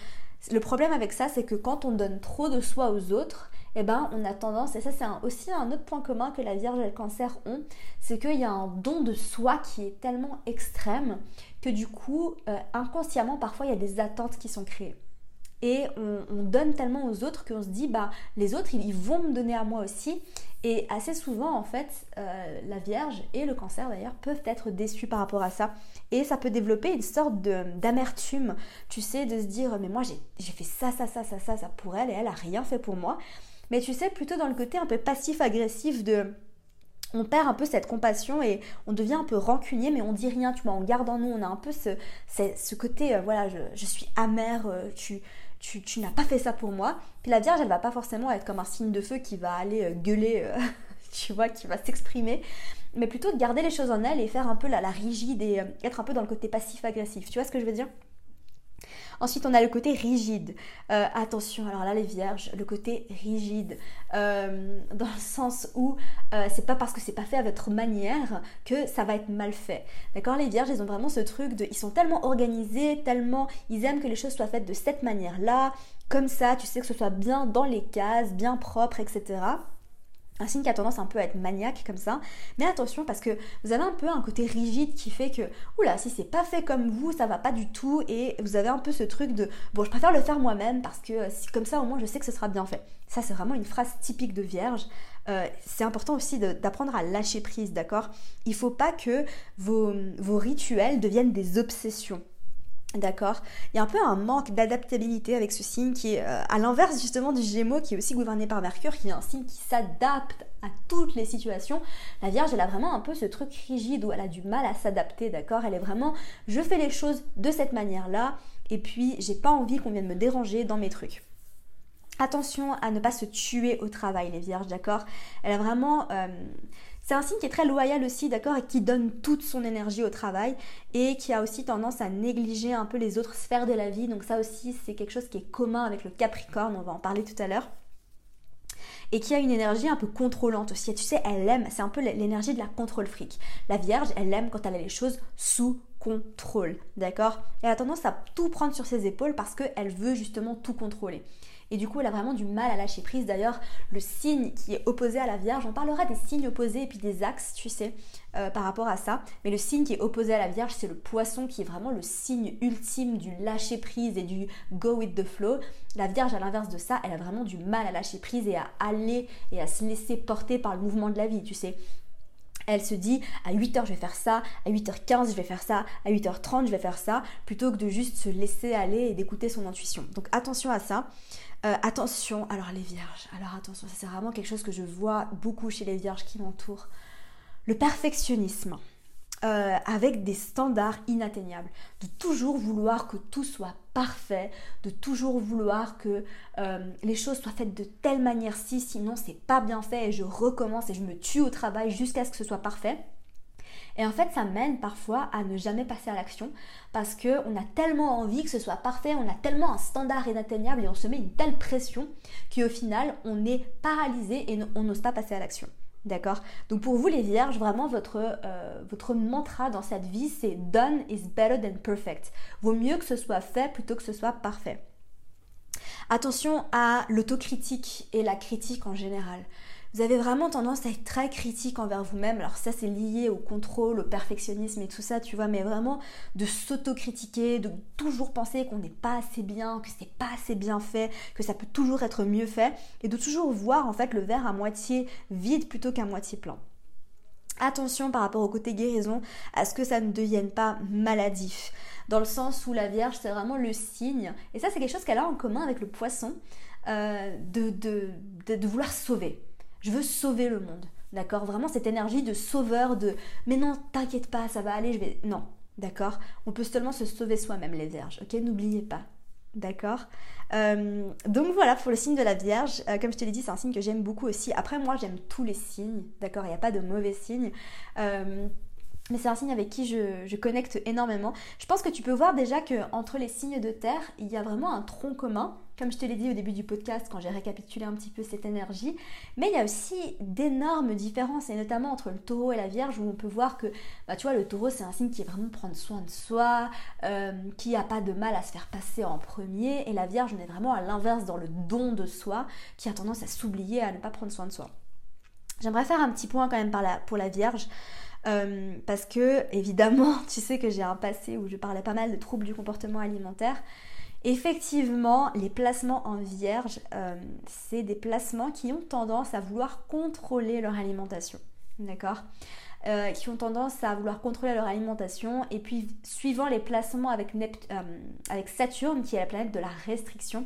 le problème avec ça, c'est que quand on donne trop de soi aux autres, eh ben, on a tendance, et ça c'est aussi un autre point commun que la Vierge et le cancer ont, c'est qu'il y a un don de soi qui est tellement extrême que du coup, euh, inconsciemment, parfois il y a des attentes qui sont créées. Et on, donne tellement aux autres qu'on se dit, bah, les autres, ils, vont me donner à moi aussi. Et assez souvent, en fait, euh, la Vierge et le cancer d'ailleurs peuvent être déçus par rapport à ça. Et ça peut développer une sorte d'amertume, tu sais, de se dire, mais moi j'ai fait ça, ça, ça, ça, ça, ça pour elle et elle a rien fait pour moi. Mais tu sais, plutôt dans le côté un peu passif-agressif de on perd un peu cette compassion et on devient un peu rancunier, mais on dit rien, tu vois, on garde en nous, on a un peu ce, ce, côté, euh, voilà, je, suis amère, euh, tu, tu, n'as pas fait ça pour moi. Puis la Vierge, elle va pas forcément être comme un signe de feu qui va aller euh, gueuler, tu vois, qui va s'exprimer, mais plutôt de garder les choses en elle et faire un peu la, la rigide et être un peu dans le côté passif-agressif. Tu vois ce que je veux dire? Ensuite, on a le côté rigide. Euh, attention, alors là, les vierges, le côté rigide, euh, dans le sens où euh, c'est pas parce que c'est pas fait à votre manière que ça va être mal fait. D'accord Les vierges, ils ont vraiment ce truc de. Ils sont tellement organisés, tellement. Ils aiment que les choses soient faites de cette manière-là, comme ça, tu sais que ce soit bien dans les cases, bien propre, etc un signe qui a tendance un peu à être maniaque comme ça. Mais attention parce que vous avez un peu un côté rigide qui fait que, oula, si c'est pas fait comme vous, ça va pas du tout. Et vous avez un peu ce truc de, bon, je préfère le faire moi-même parce que comme ça au moins je sais que ce sera bien fait. Ça, c'est vraiment une phrase typique de vierge. Euh, c'est important aussi d'apprendre à lâcher prise, d'accord? Il faut pas que vos rituels deviennent des obsessions. D'accord Il y a un peu un manque d'adaptabilité avec ce signe qui est euh, à l'inverse justement du Gémeaux qui est aussi gouverné par Mercure, qui est un signe qui s'adapte à toutes les situations. La Vierge, elle a vraiment un peu ce truc rigide où elle a du mal à s'adapter, d'accord? Elle est vraiment, je fais les choses de cette manière-là, et puis j'ai pas envie qu'on vienne me déranger dans mes trucs. Attention à ne pas se tuer au travail, les Vierges, d'accord? Elle a vraiment... Euh, c'est un signe qui est très loyal aussi, d'accord, et qui donne toute son énergie au travail et qui a aussi tendance à négliger un peu les autres sphères de la vie. Donc ça aussi, c'est quelque chose qui est commun avec le Capricorne, on va en parler tout à l'heure. Et qui a une énergie un peu contrôlante aussi. tu sais, elle aime, c'est un peu l'énergie de la contrôle fric. La Vierge, elle aime quand elle a les choses sous contrôle, d'accord Elle a tendance à tout prendre sur ses épaules parce qu'elle veut justement tout contrôler. Et du coup, elle a vraiment du mal à lâcher prise. D'ailleurs, le signe qui est opposé à la Vierge, on parlera des signes opposés et puis des axes, tu sais, euh, par rapport à ça. Mais le signe qui est opposé à la Vierge, c'est le poisson qui est vraiment le signe ultime du lâcher prise et du go with the flow. La Vierge, à l'inverse de ça, elle a vraiment du mal à lâcher prise et à aller et à se laisser porter par le mouvement de la vie, tu sais. Elle se dit à 8h je vais faire ça, à 8h15 je vais faire ça, à 8h30 je vais faire ça, plutôt que de juste se laisser aller et d'écouter son intuition. Donc attention à ça. Euh, attention, alors les vierges, alors attention, ça c'est vraiment quelque chose que je vois beaucoup chez les vierges qui m'entourent. Le perfectionnisme. Euh, avec des standards inatteignables, de toujours vouloir que tout soit parfait, de toujours vouloir que euh, les choses soient faites de telle manière-ci, sinon c'est pas bien fait et je recommence et je me tue au travail jusqu'à ce que ce soit parfait. Et en fait, ça mène parfois à ne jamais passer à l'action parce qu'on a tellement envie que ce soit parfait, on a tellement un standard inatteignable et on se met une telle pression qu'au final, on est paralysé et on n'ose pas passer à l'action. D'accord? Donc pour vous les vierges, vraiment votre, euh, votre mantra dans cette vie, c'est done is better than perfect. Vaut mieux que ce soit fait plutôt que ce soit parfait. Attention à l'autocritique et la critique en général vous avez vraiment tendance à être très critique envers vous-même. Alors ça c'est lié au contrôle, au perfectionnisme et tout ça, tu vois, mais vraiment de s'autocritiquer, de toujours penser qu'on n'est pas assez bien, que c'est pas assez bien fait, que ça peut toujours être mieux fait, et de toujours voir en fait le verre à moitié vide plutôt qu'à moitié plein. Attention par rapport au côté guérison à ce que ça ne devienne pas maladif. Dans le sens où la Vierge, c'est vraiment le signe, et ça c'est quelque chose qu'elle a en commun avec le poisson, euh, de, de vouloir sauver je veux sauver le monde. D'accord? Vraiment cette énergie de sauveur, de mais non, t'inquiète pas, ça va aller, je vais. Non, d'accord? On peut seulement se sauver soi-même, les vierges, ok? N'oubliez pas. D'accord? Euh, Donc voilà, pour le signe de la Vierge, euh, comme je te l'ai dit, c'est un signe que j'aime beaucoup aussi. Après, moi, j'aime tous les signes, d'accord? Il n'y a pas de mauvais signes. Euh, mais c'est un signe avec qui je, connecte énormément. Je pense que tu peux voir déjà que entre les signes de terre, il y a vraiment un tronc commun, comme je te l'ai dit au début du podcast quand j'ai récapitulé un petit peu cette énergie. Mais il y a aussi d'énormes différences, et notamment entre le taureau et la vierge, où on peut voir que, bah, tu vois, le taureau c'est un signe qui est vraiment prendre soin de soi, euh, qui n'a pas de mal à se faire passer en premier, et la vierge on est vraiment à l'inverse dans le don de soi, qui a tendance à s'oublier, à ne pas prendre soin de soi. J'aimerais faire un petit point quand même pour la Vierge. Euh, parce que, évidemment, tu sais que j'ai un passé où je parlais pas mal de troubles du comportement alimentaire. Effectivement, les placements en vierge, euh, c'est des placements qui ont tendance à vouloir contrôler leur alimentation. D'accord? Euh, qui ont tendance à vouloir contrôler leur alimentation. Et puis, suivant les placements avec, euh, avec Saturne, qui est la planète de la restriction,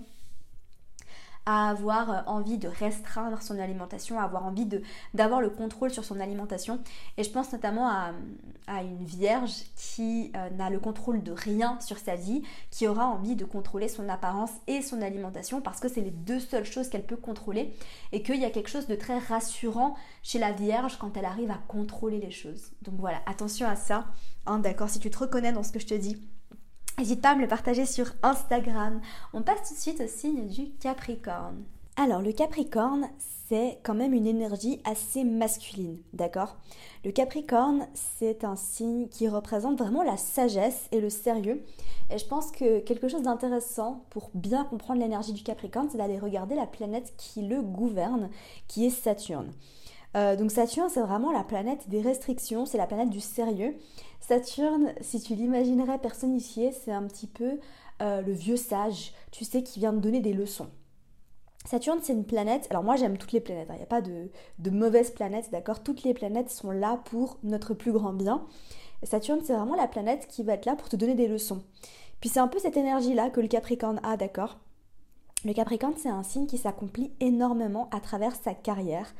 à avoir euh, envie de restreindre son alimentation, à avoir envie d'avoir le contrôle sur son alimentation. Et je pense notamment à, une vierge qui euh, n'a le contrôle de rien sur sa vie, qui aura envie de contrôler son apparence et son alimentation parce que c'est les deux seules choses qu'elle peut contrôler et qu'il y a quelque chose de très rassurant chez la vierge quand elle arrive à contrôler les choses. Donc voilà, attention à ça. Hein, D'accord, si tu te reconnais dans ce que je te dis, N'hésite pas à me le partager sur Instagram. On passe tout de suite au signe du Capricorne. Alors le Capricorne, c'est quand même une énergie assez masculine, d'accord? Le Capricorne, c'est un signe qui représente vraiment la sagesse et le sérieux. Et je pense que quelque chose d'intéressant pour bien comprendre l'énergie du Capricorne, c'est d'aller regarder la planète qui le gouverne, qui est Saturne. Euh, donc Saturne, c'est vraiment la planète des restrictions, c'est la planète du sérieux. Saturne, si tu l'imaginerais personnifié, c'est un petit peu euh, le vieux sage, tu sais, qui vient de donner des leçons. Saturne, c'est une planète. Alors, moi, j'aime toutes les planètes. Hein. Il n'y a pas de, de mauvaises planètes, d'accord? Toutes les planètes sont là pour notre plus grand bien. Saturne, c'est vraiment la planète qui va être là pour te donner des leçons. Puis, c'est un peu cette énergie-là que le Capricorne a, d'accord? Le Capricorne, c'est un signe qui s'accomplit énormément à travers sa carrière,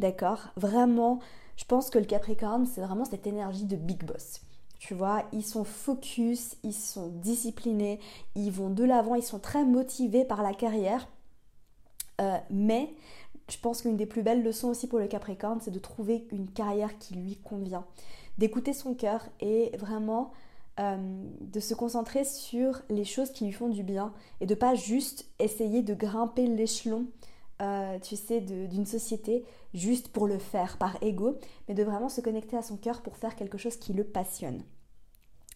d'accord Vraiment, je pense que le Capricorne, c'est vraiment cette énergie de big boss. Tu vois, ils sont focus, ils sont disciplinés, ils vont de l'avant, ils sont très motivés par la carrière. Euh, mais je pense qu'une des plus belles leçons aussi pour le Capricorne, c'est de trouver une carrière qui lui convient, d'écouter son cœur et vraiment euh, de se concentrer sur les choses qui lui font du bien et de pas juste essayer de grimper l'échelon, euh, tu sais, d'une société juste pour le faire par ego, mais de vraiment se connecter à son cœur pour faire quelque chose qui le passionne.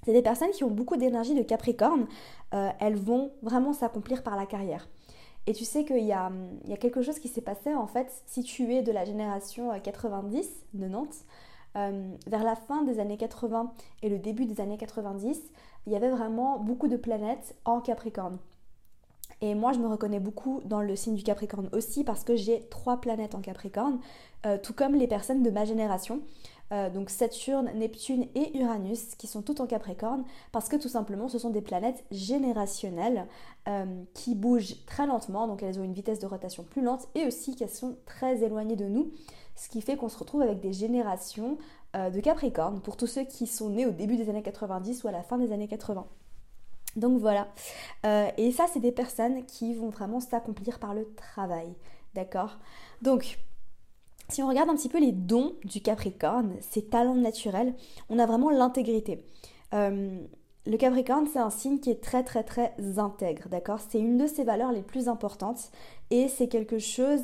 C'est des personnes qui ont beaucoup d'énergie de Capricorne, euh, elles vont vraiment s'accomplir par la carrière. Et tu sais qu'il y a, quelque chose qui s'est passé en fait, si tu es de la génération 90, 90, euh, vers la fin des années 80 et le début des années 90, il y avait vraiment beaucoup de planètes en Capricorne. Et moi, je me reconnais beaucoup dans le signe du Capricorne aussi parce que j'ai trois planètes en Capricorne, euh, tout comme les personnes de ma génération. Euh, donc Saturne, Neptune et Uranus qui sont toutes en Capricorne parce que tout simplement ce sont des planètes générationnelles euh, qui bougent très lentement, donc elles ont une vitesse de rotation plus lente et aussi qu'elles sont très éloignées de nous, ce qui fait qu'on se retrouve avec des générations de Capricorne pour tous ceux qui sont nés au début des années 90 ou à la fin des années 80. Donc voilà. Euh, et ça, c'est des personnes qui vont vraiment s'accomplir par le travail. D'accord? Donc, si on regarde un petit peu les dons du Capricorne, ses talents naturels, on a vraiment l'intégrité. Euh, le Capricorne, c'est un signe qui est très très très intègre, d'accord? C'est une de ses valeurs les plus importantes et c'est quelque chose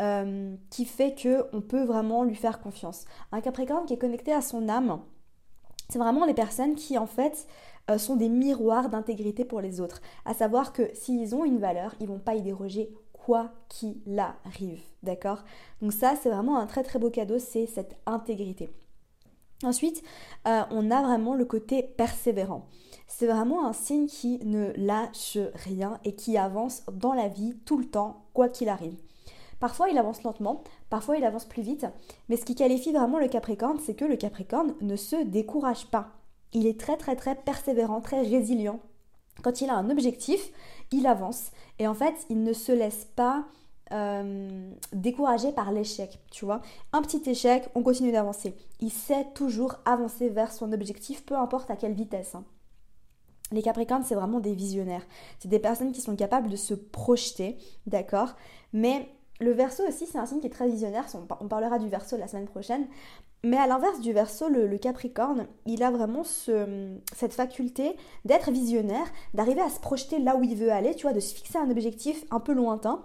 euh, qui fait que on peut vraiment lui faire confiance. Un Capricorne qui est connecté à son âme, c'est vraiment les personnes qui en fait sont des miroirs d'intégrité pour les autres. À savoir que s'ils ont une valeur, ils vont pas y déroger quoi qu'il arrive. D'accord? Donc ça, c'est vraiment un très très beau cadeau, c'est cette intégrité. Ensuite, euh, on a vraiment le côté persévérant. C'est vraiment un signe qui ne lâche rien et qui avance dans la vie tout le temps, quoi qu'il arrive. Parfois, il avance lentement, parfois, il avance plus vite, mais ce qui qualifie vraiment le Capricorne, c'est que le Capricorne ne se décourage pas il est très très très persévérant, très résilient. Quand il a un objectif, il avance. Et en fait, il ne se laisse pas euh, décourager par l'échec, tu vois. Un petit échec, on continue d'avancer. Il sait toujours avancer vers son objectif, peu importe à quelle vitesse. Hein. Les Capricornes, c'est vraiment des visionnaires. C'est des personnes qui sont capables de se projeter, d'accord? Mais le verso aussi, c'est un signe qui est très visionnaire. On parlera du verso la semaine prochaine. Mais à l'inverse du verso, le, Capricorne, il a vraiment cette faculté d'être visionnaire, d'arriver à se projeter là où il veut aller, tu vois, de se fixer un objectif un peu lointain.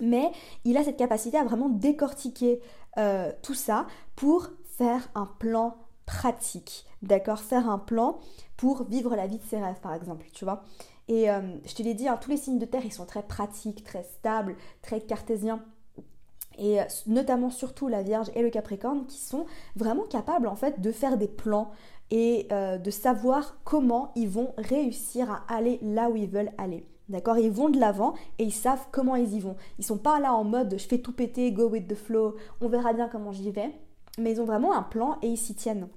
Mais il a cette capacité à vraiment décortiquer euh, tout ça pour faire un plan pratique, d'accord? Faire un plan pour vivre la vie de ses rêves, par exemple, tu vois? Et euh, je te l'ai dit, hein, tous les signes de terre, ils sont très pratiques, très stables, très cartésiens. Et notamment surtout la Vierge et le Capricorne qui sont vraiment capables en fait de faire des plans et de savoir comment ils vont réussir à aller là où ils veulent aller. D'accord? Ils vont de l'avant et ils savent comment ils y vont. Ils sont pas là en mode je fais tout péter, go with the flow, on verra bien comment j'y vais. Mais ils ont vraiment un plan et ils s'y tiennent.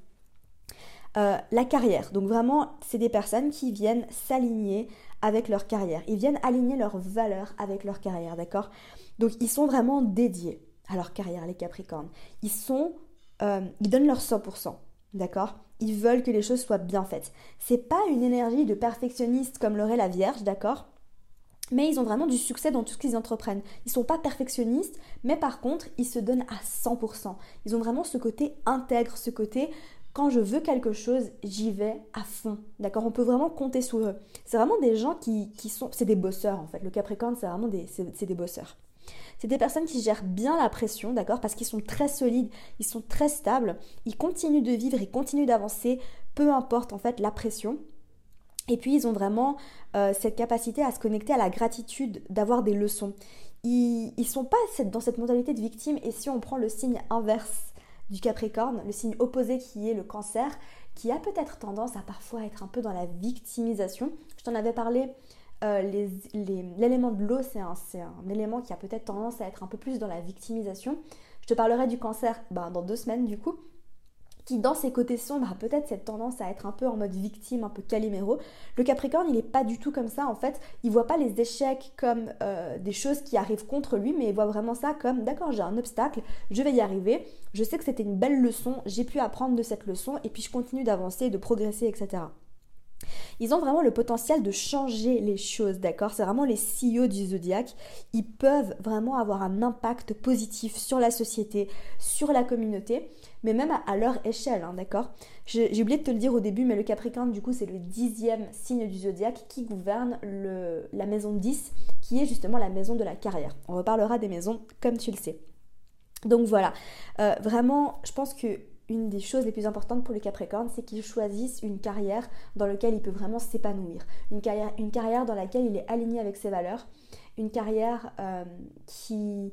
Euh, la carrière. Donc vraiment, c'est des personnes qui viennent s'aligner avec leur carrière. Ils viennent aligner leurs valeurs avec leur carrière, d'accord? Donc ils sont vraiment dédiés à leur carrière, les Capricornes. Ils sont, euh, ils donnent leur 100%, d'accord? Ils veulent que les choses soient bien faites. C'est pas une énergie de perfectionniste comme l'aurait la Vierge, d'accord? Mais ils ont vraiment du succès dans tout ce qu'ils entreprennent. Ils ne sont pas perfectionnistes, mais par contre, ils se donnent à 100%. Ils ont vraiment ce côté intègre, ce côté quand je veux quelque chose, j'y vais à fond. D'accord? On peut vraiment compter sur eux. C'est vraiment des gens qui, sont. C'est des bosseurs en fait. Le Capricorne, c'est vraiment des, c'est, des bosseurs. C'est des personnes qui gèrent bien la pression, d'accord? Parce qu'ils sont très solides, ils sont très stables, ils continuent de vivre, ils continuent d'avancer, peu importe en fait la pression. Et puis ils ont vraiment euh, cette capacité à se connecter à la gratitude, d'avoir des leçons. Ils ne sont pas dans cette mentalité de victime et si on prend le signe inverse du Capricorne, le signe opposé qui est le cancer, qui a peut-être tendance à parfois être un peu dans la victimisation. Je t'en avais parlé, euh, l'élément de l'eau, c'est un, élément qui a peut-être tendance à être un peu plus dans la victimisation. Je te parlerai du cancer ben, dans deux semaines du coup qui dans ses côtés sombres a peut-être cette tendance à être un peu en mode victime, un peu caliméro. Le Capricorne, il n'est pas du tout comme ça en fait. Il voit pas les échecs comme euh, des choses qui arrivent contre lui, mais il voit vraiment ça comme d'accord, j'ai un obstacle, je vais y arriver. Je sais que c'était une belle leçon, j'ai pu apprendre de cette leçon et puis je continue d'avancer, de progresser, etc. Ils ont vraiment le potentiel de changer les choses, d'accord? C'est vraiment les CEO du zodiaque. Ils peuvent vraiment avoir un impact positif sur la société, sur la communauté, mais même à, leur échelle, hein, d'accord? J'ai oublié de te le dire au début, mais le Capricorne, du coup, c'est le dixième signe du zodiaque qui gouverne la maison 10, qui est justement la maison de la carrière. On reparlera des maisons comme tu le sais. Donc voilà, euh, vraiment, je pense que une des choses les plus importantes pour les Capricornes, c'est qu'ils choisissent une carrière dans laquelle il peut vraiment s'épanouir. Une carrière, une carrière dans laquelle il est aligné avec ses valeurs. Une carrière euh, qui.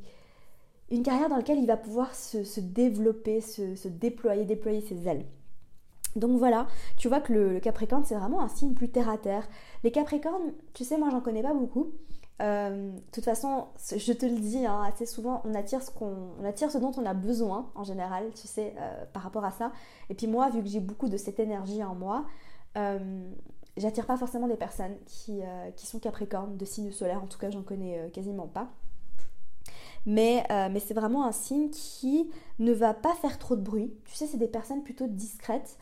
Une carrière dans laquelle il va pouvoir se, développer, se, déployer, déployer ses ailes. Donc voilà, tu vois que le, le Capricorne, c'est vraiment un signe plus terre à terre. Les Capricornes, tu sais, moi j'en connais pas beaucoup. Euh, de toute façon, je te le dis hein, assez souvent, on attire, ce attire ce dont on a besoin en général, tu sais, euh, par rapport à ça. Et puis moi, vu que j'ai beaucoup de cette énergie en moi, euh, j'attire pas forcément des personnes qui, qui, sont capricornes, de signe solaire, en tout cas j'en connais quasiment pas. Mais, mais c'est vraiment un signe qui ne va pas faire trop de bruit. Tu sais, c'est des personnes plutôt discrètes,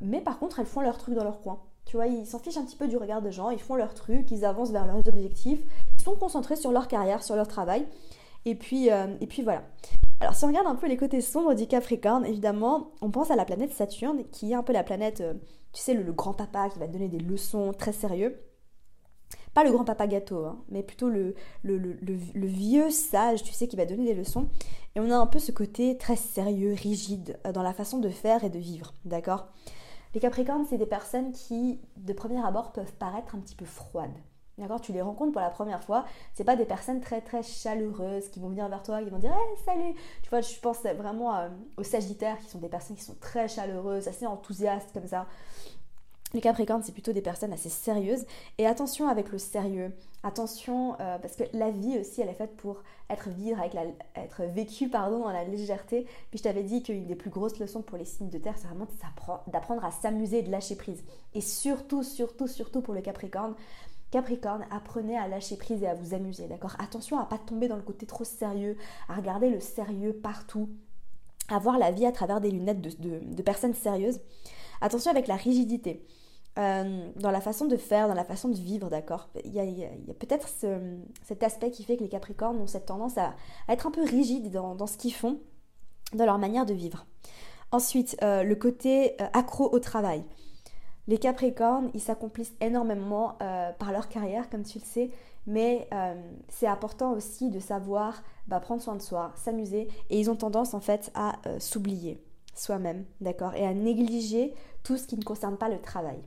mais par contre, elles font leur truc dans leur coin. Tu vois, ils s'en fichent un petit peu du regard des gens, ils font leur truc, ils avancent vers leurs objectifs, ils sont concentrés sur leur carrière, sur leur travail. Et puis, euh, et puis voilà. Alors si on regarde un peu les côtés sombres du Capricorne, évidemment, on pense à la planète Saturne, qui est un peu la planète, euh, tu sais, le, grand papa qui va te donner des leçons très sérieux. Pas le grand papa gâteau, hein, mais plutôt le, le, le, vieux sage, tu sais, qui va donner des leçons. Et on a un peu ce côté très sérieux, rigide, euh, dans la façon de faire et de vivre, d'accord? Les Capricornes, c'est des personnes qui, de premier abord, peuvent paraître un petit peu froides. D'accord? Tu les rencontres pour la première fois, c'est pas des personnes très très chaleureuses qui vont venir vers toi, qui vont dire hey, salut Tu vois, je pense vraiment euh, aux Sagittaires qui sont des personnes qui sont très chaleureuses, assez enthousiastes comme ça. Les Capricornes, c'est plutôt des personnes assez sérieuses. Et attention avec le sérieux. Attention, euh, parce que la vie aussi, elle est faite pour être vivre avec être vécue pardon, dans la légèreté. Puis je t'avais dit qu'une des plus grosses leçons pour les signes de terre, c'est vraiment d'apprendre à s'amuser et de lâcher prise. Et surtout, surtout, surtout pour le Capricorne, Capricorne, apprenez à lâcher prise et à vous amuser, d'accord? Attention à pas tomber dans le côté trop sérieux, à regarder le sérieux partout, à voir la vie à travers des lunettes de personnes sérieuses. Attention avec la rigidité. Euh, dans la façon de faire, dans la façon de vivre, d'accord Il y a, peut-être cet aspect qui fait que les Capricornes ont cette tendance à, être un peu rigides dans, ce qu'ils font, dans leur manière de vivre. Ensuite, euh, le côté euh, accro au travail. Les Capricornes, ils s'accomplissent énormément par leur carrière, comme tu le sais, mais c'est important aussi de savoir bah, prendre soin de soi, s'amuser, et ils ont tendance en fait à s'oublier soi-même, d'accord, et à négliger tout ce qui ne concerne pas le travail.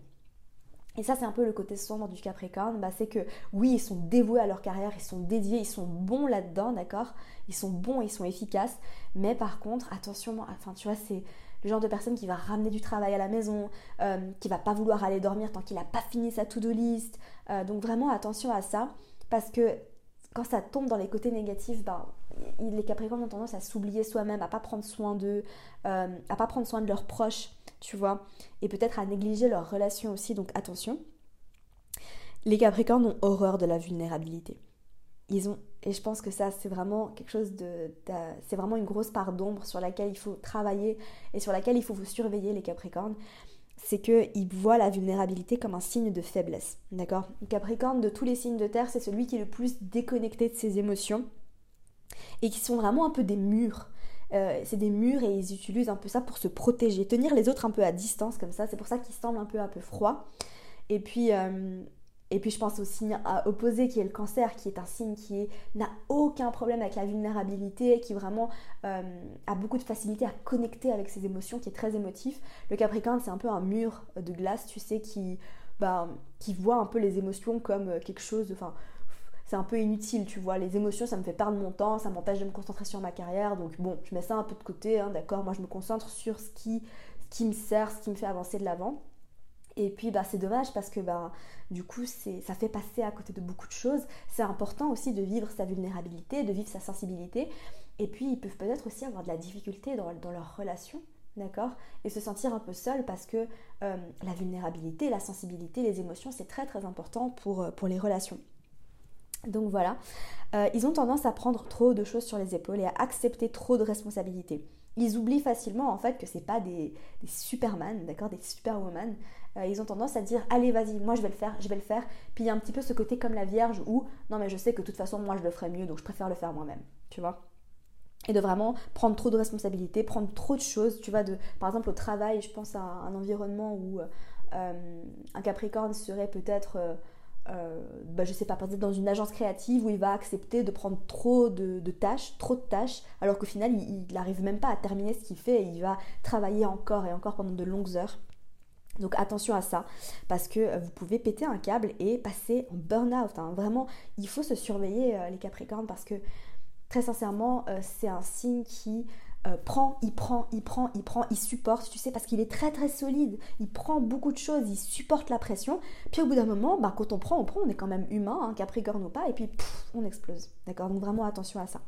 Et ça, c'est un peu le côté sombre du Capricorne, bah, c'est que oui, ils sont dévoués à leur carrière, ils sont dédiés, ils sont bons là-dedans, d'accord? Ils sont bons, ils sont efficaces, mais par contre, attention, enfin, tu vois, c'est le genre de personne qui va ramener du travail à la maison, euh, qui va pas vouloir aller dormir tant qu'il n'a pas fini sa to-do list. Euh, donc vraiment attention à ça, parce que quand ça tombe dans les côtés négatifs, ben, les Capricornes ont tendance à s'oublier soi-même, à pas prendre soin d'eux, euh, à pas prendre soin de leurs proches, tu vois, et peut-être à négliger leurs relations aussi, donc attention. Les Capricornes ont horreur de la vulnérabilité. Ils ont, et je pense que ça, c'est vraiment quelque chose de, c'est vraiment une grosse part d'ombre sur laquelle il faut travailler et sur laquelle il faut vous surveiller, les Capricornes. C'est qu'ils voient la vulnérabilité comme un signe de faiblesse. D'accord? Capricorne, de tous les signes de terre, c'est celui qui est le plus déconnecté de ses émotions et qui sont vraiment un peu des murs. Euh, c'est des murs et ils utilisent un peu ça pour se protéger, tenir les autres un peu à distance comme ça. C'est pour ça qu'ils semblent un peu un peu froids. Et puis euh, et puis je pense au signe opposé qui est le cancer, qui est un signe qui n'a aucun problème avec la vulnérabilité, qui vraiment euh, a beaucoup de facilité à connecter avec ses émotions, qui est très émotif. Le Capricorne, c'est un peu un mur de glace, tu sais, qui, qui voit un peu les émotions comme quelque chose, enfin, c'est un peu inutile, tu vois. Les émotions, ça me fait perdre mon temps, ça m'empêche de me concentrer sur ma carrière. Donc bon, je mets ça un peu de côté, hein, d'accord. Moi, je me concentre sur ce qui, ce qui me sert, ce qui me fait avancer de l'avant. Et puis bah, c'est dommage parce que bah, du coup ça fait passer à côté de beaucoup de choses. C'est important aussi de vivre sa vulnérabilité, de vivre sa sensibilité. Et puis ils peuvent peut-être aussi avoir de la difficulté dans, dans leur relation, d'accord Et se sentir un peu seul parce que euh, la vulnérabilité, la sensibilité, les émotions, c'est très très important pour, euh, pour les relations. Donc voilà, euh, ils ont tendance à prendre trop de choses sur les épaules et à accepter trop de responsabilités. Ils oublient facilement en fait que c'est pas des, superman, d'accord, des superwoman. Euh, ils ont tendance à dire allez vas-y, moi je vais le faire, je vais le faire. Puis il y a un petit peu ce côté comme la Vierge où non mais je sais que de toute façon moi je le ferai mieux donc je préfère le faire moi-même, tu vois et de vraiment prendre trop de responsabilités, prendre trop de choses, tu vois, de, par exemple au travail, je pense à un environnement où euh, un Capricorne serait peut-être bah, je sais pas, peut-être dans une agence créative où il va accepter de prendre trop de, tâches, trop de tâches, alors qu'au final, il n'arrive même pas à terminer ce qu'il fait et il va travailler encore et encore pendant de longues heures. Donc attention à ça, parce que euh, vous pouvez péter un câble et passer en burn-out. Hein. Vraiment, il faut se surveiller euh, les Capricornes parce que très sincèrement, c'est un signe qui euh, prend, il prend, il prend, il prend, il supporte, tu sais, parce qu'il est très très solide. Il prend beaucoup de choses, il supporte la pression. Puis au bout d'un moment, bah, quand on prend, on prend, on est quand même humain, hein, capricorne ou pas, et puis on explose. D'accord? Donc vraiment attention à ça.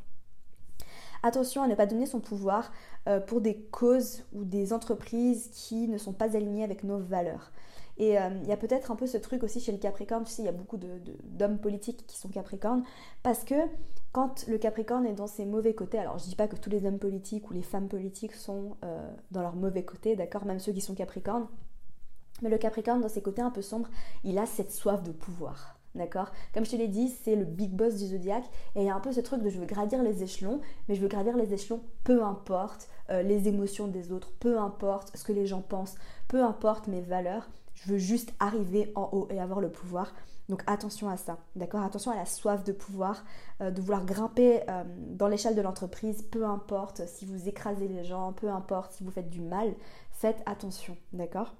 Attention à ne pas donner son pouvoir euh, pour des causes ou des entreprises qui ne sont pas alignées avec nos valeurs. Et euh, il y a peut-être un peu ce truc aussi chez le Capricorne, tu sais, il y a beaucoup d'hommes politiques qui sont Capricornes, parce que quand le Capricorne est dans ses mauvais côtés, alors je dis pas que tous les hommes politiques ou les femmes politiques sont euh, dans leur mauvais côté, d'accord, même ceux qui sont Capricornes, mais le Capricorne dans ses côtés un peu sombres, il a cette soif de pouvoir. D'accord Comme je te l'ai dit, c'est le big boss du zodiaque et il y a un peu ce truc de je veux gravir les échelons, mais je veux gravir les échelons peu importe euh, les émotions des autres, peu importe ce que les gens pensent, peu importe mes valeurs, je veux juste arriver en haut et avoir le pouvoir. Donc attention à ça, d'accord? Attention à la soif de pouvoir, euh, de vouloir grimper euh, dans l'échelle de l'entreprise, peu importe si vous écrasez les gens, peu importe si vous faites du mal, faites attention, d'accord?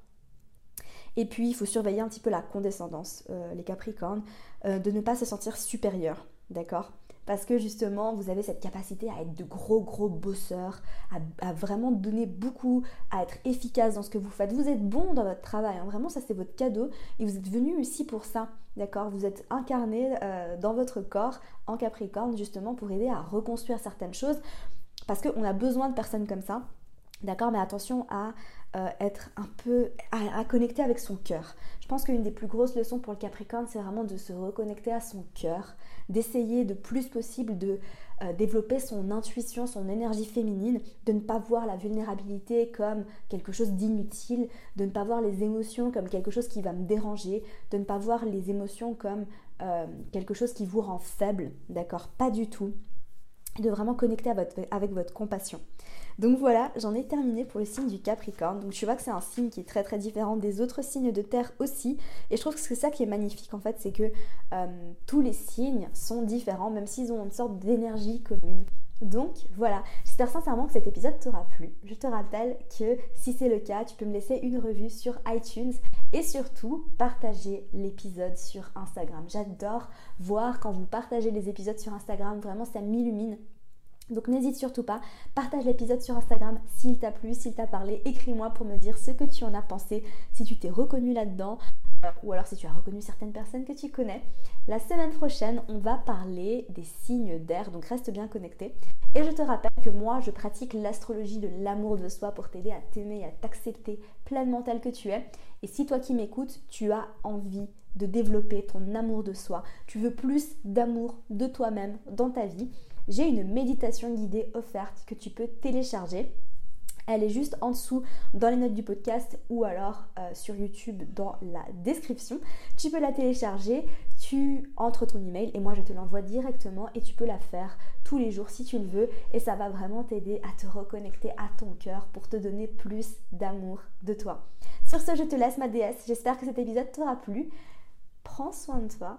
Et puis, il faut surveiller un petit peu la condescendance, euh, les Capricornes, de ne pas se sentir supérieur, d'accord? Parce que justement vous avez cette capacité à être de gros gros bosseurs, à, vraiment donner beaucoup, à être efficace dans ce que vous faites. Vous êtes bon dans votre travail, hein. vraiment ça c'est votre cadeau et vous êtes venu ici pour ça, d'accord? Vous êtes incarné euh, dans votre corps en Capricorne justement pour aider à reconstruire certaines choses parce qu'on a besoin de personnes comme ça. D'accord, mais attention à euh, être un peu à, connecter avec son cœur. Je pense qu'une des plus grosses leçons pour le Capricorne, c'est vraiment de se reconnecter à son cœur, d'essayer de plus possible de euh, développer son intuition, son énergie féminine, de ne pas voir la vulnérabilité comme quelque chose d'inutile, de ne pas voir les émotions comme quelque chose qui va me déranger, de ne pas voir les émotions comme euh, quelque chose qui vous rend faible, d'accord? Pas du tout. De vraiment connecter avec votre compassion. Donc voilà, j'en ai terminé pour le signe du Capricorne. Donc tu vois que c'est un signe qui est très très différent des autres signes de terre aussi. Et je trouve que c'est ça qui est magnifique en fait, c'est que euh, tous les signes sont différents, même s'ils ont une sorte d'énergie commune. Donc voilà, j'espère sincèrement que cet épisode t'aura plu. Je te rappelle que si c'est le cas, tu peux me laisser une revue sur iTunes et surtout partager l'épisode sur Instagram. J'adore voir quand vous partagez les épisodes sur Instagram, vraiment ça m'illumine. Donc n'hésite surtout pas, partage l'épisode sur Instagram s'il t'a plu, s'il t'a parlé, écris-moi pour me dire ce que tu en as pensé, si tu t'es reconnu là-dedans, ou alors si tu as reconnu certaines personnes que tu connais. La semaine prochaine, on va parler des signes d'air, donc reste bien connecté. Et je te rappelle que moi, je pratique l'astrologie de l'amour de soi pour t'aider à t'aimer et à t'accepter pleinement tel que tu es. Et si toi qui m'écoutes, tu as envie de développer ton amour de soi, tu veux plus d'amour de toi-même dans ta vie, j'ai une méditation guidée offerte que tu peux télécharger elle est juste en dessous dans les notes du podcast ou alors euh, sur YouTube dans la description. Tu peux la télécharger, tu entres ton email et moi je te l'envoie directement et tu peux la faire tous les jours si tu le veux et ça va vraiment t'aider à te reconnecter à ton cœur pour te donner plus d'amour de toi. Sur ce, je te laisse ma déesse. J'espère que cet épisode t'aura plu. Prends soin de toi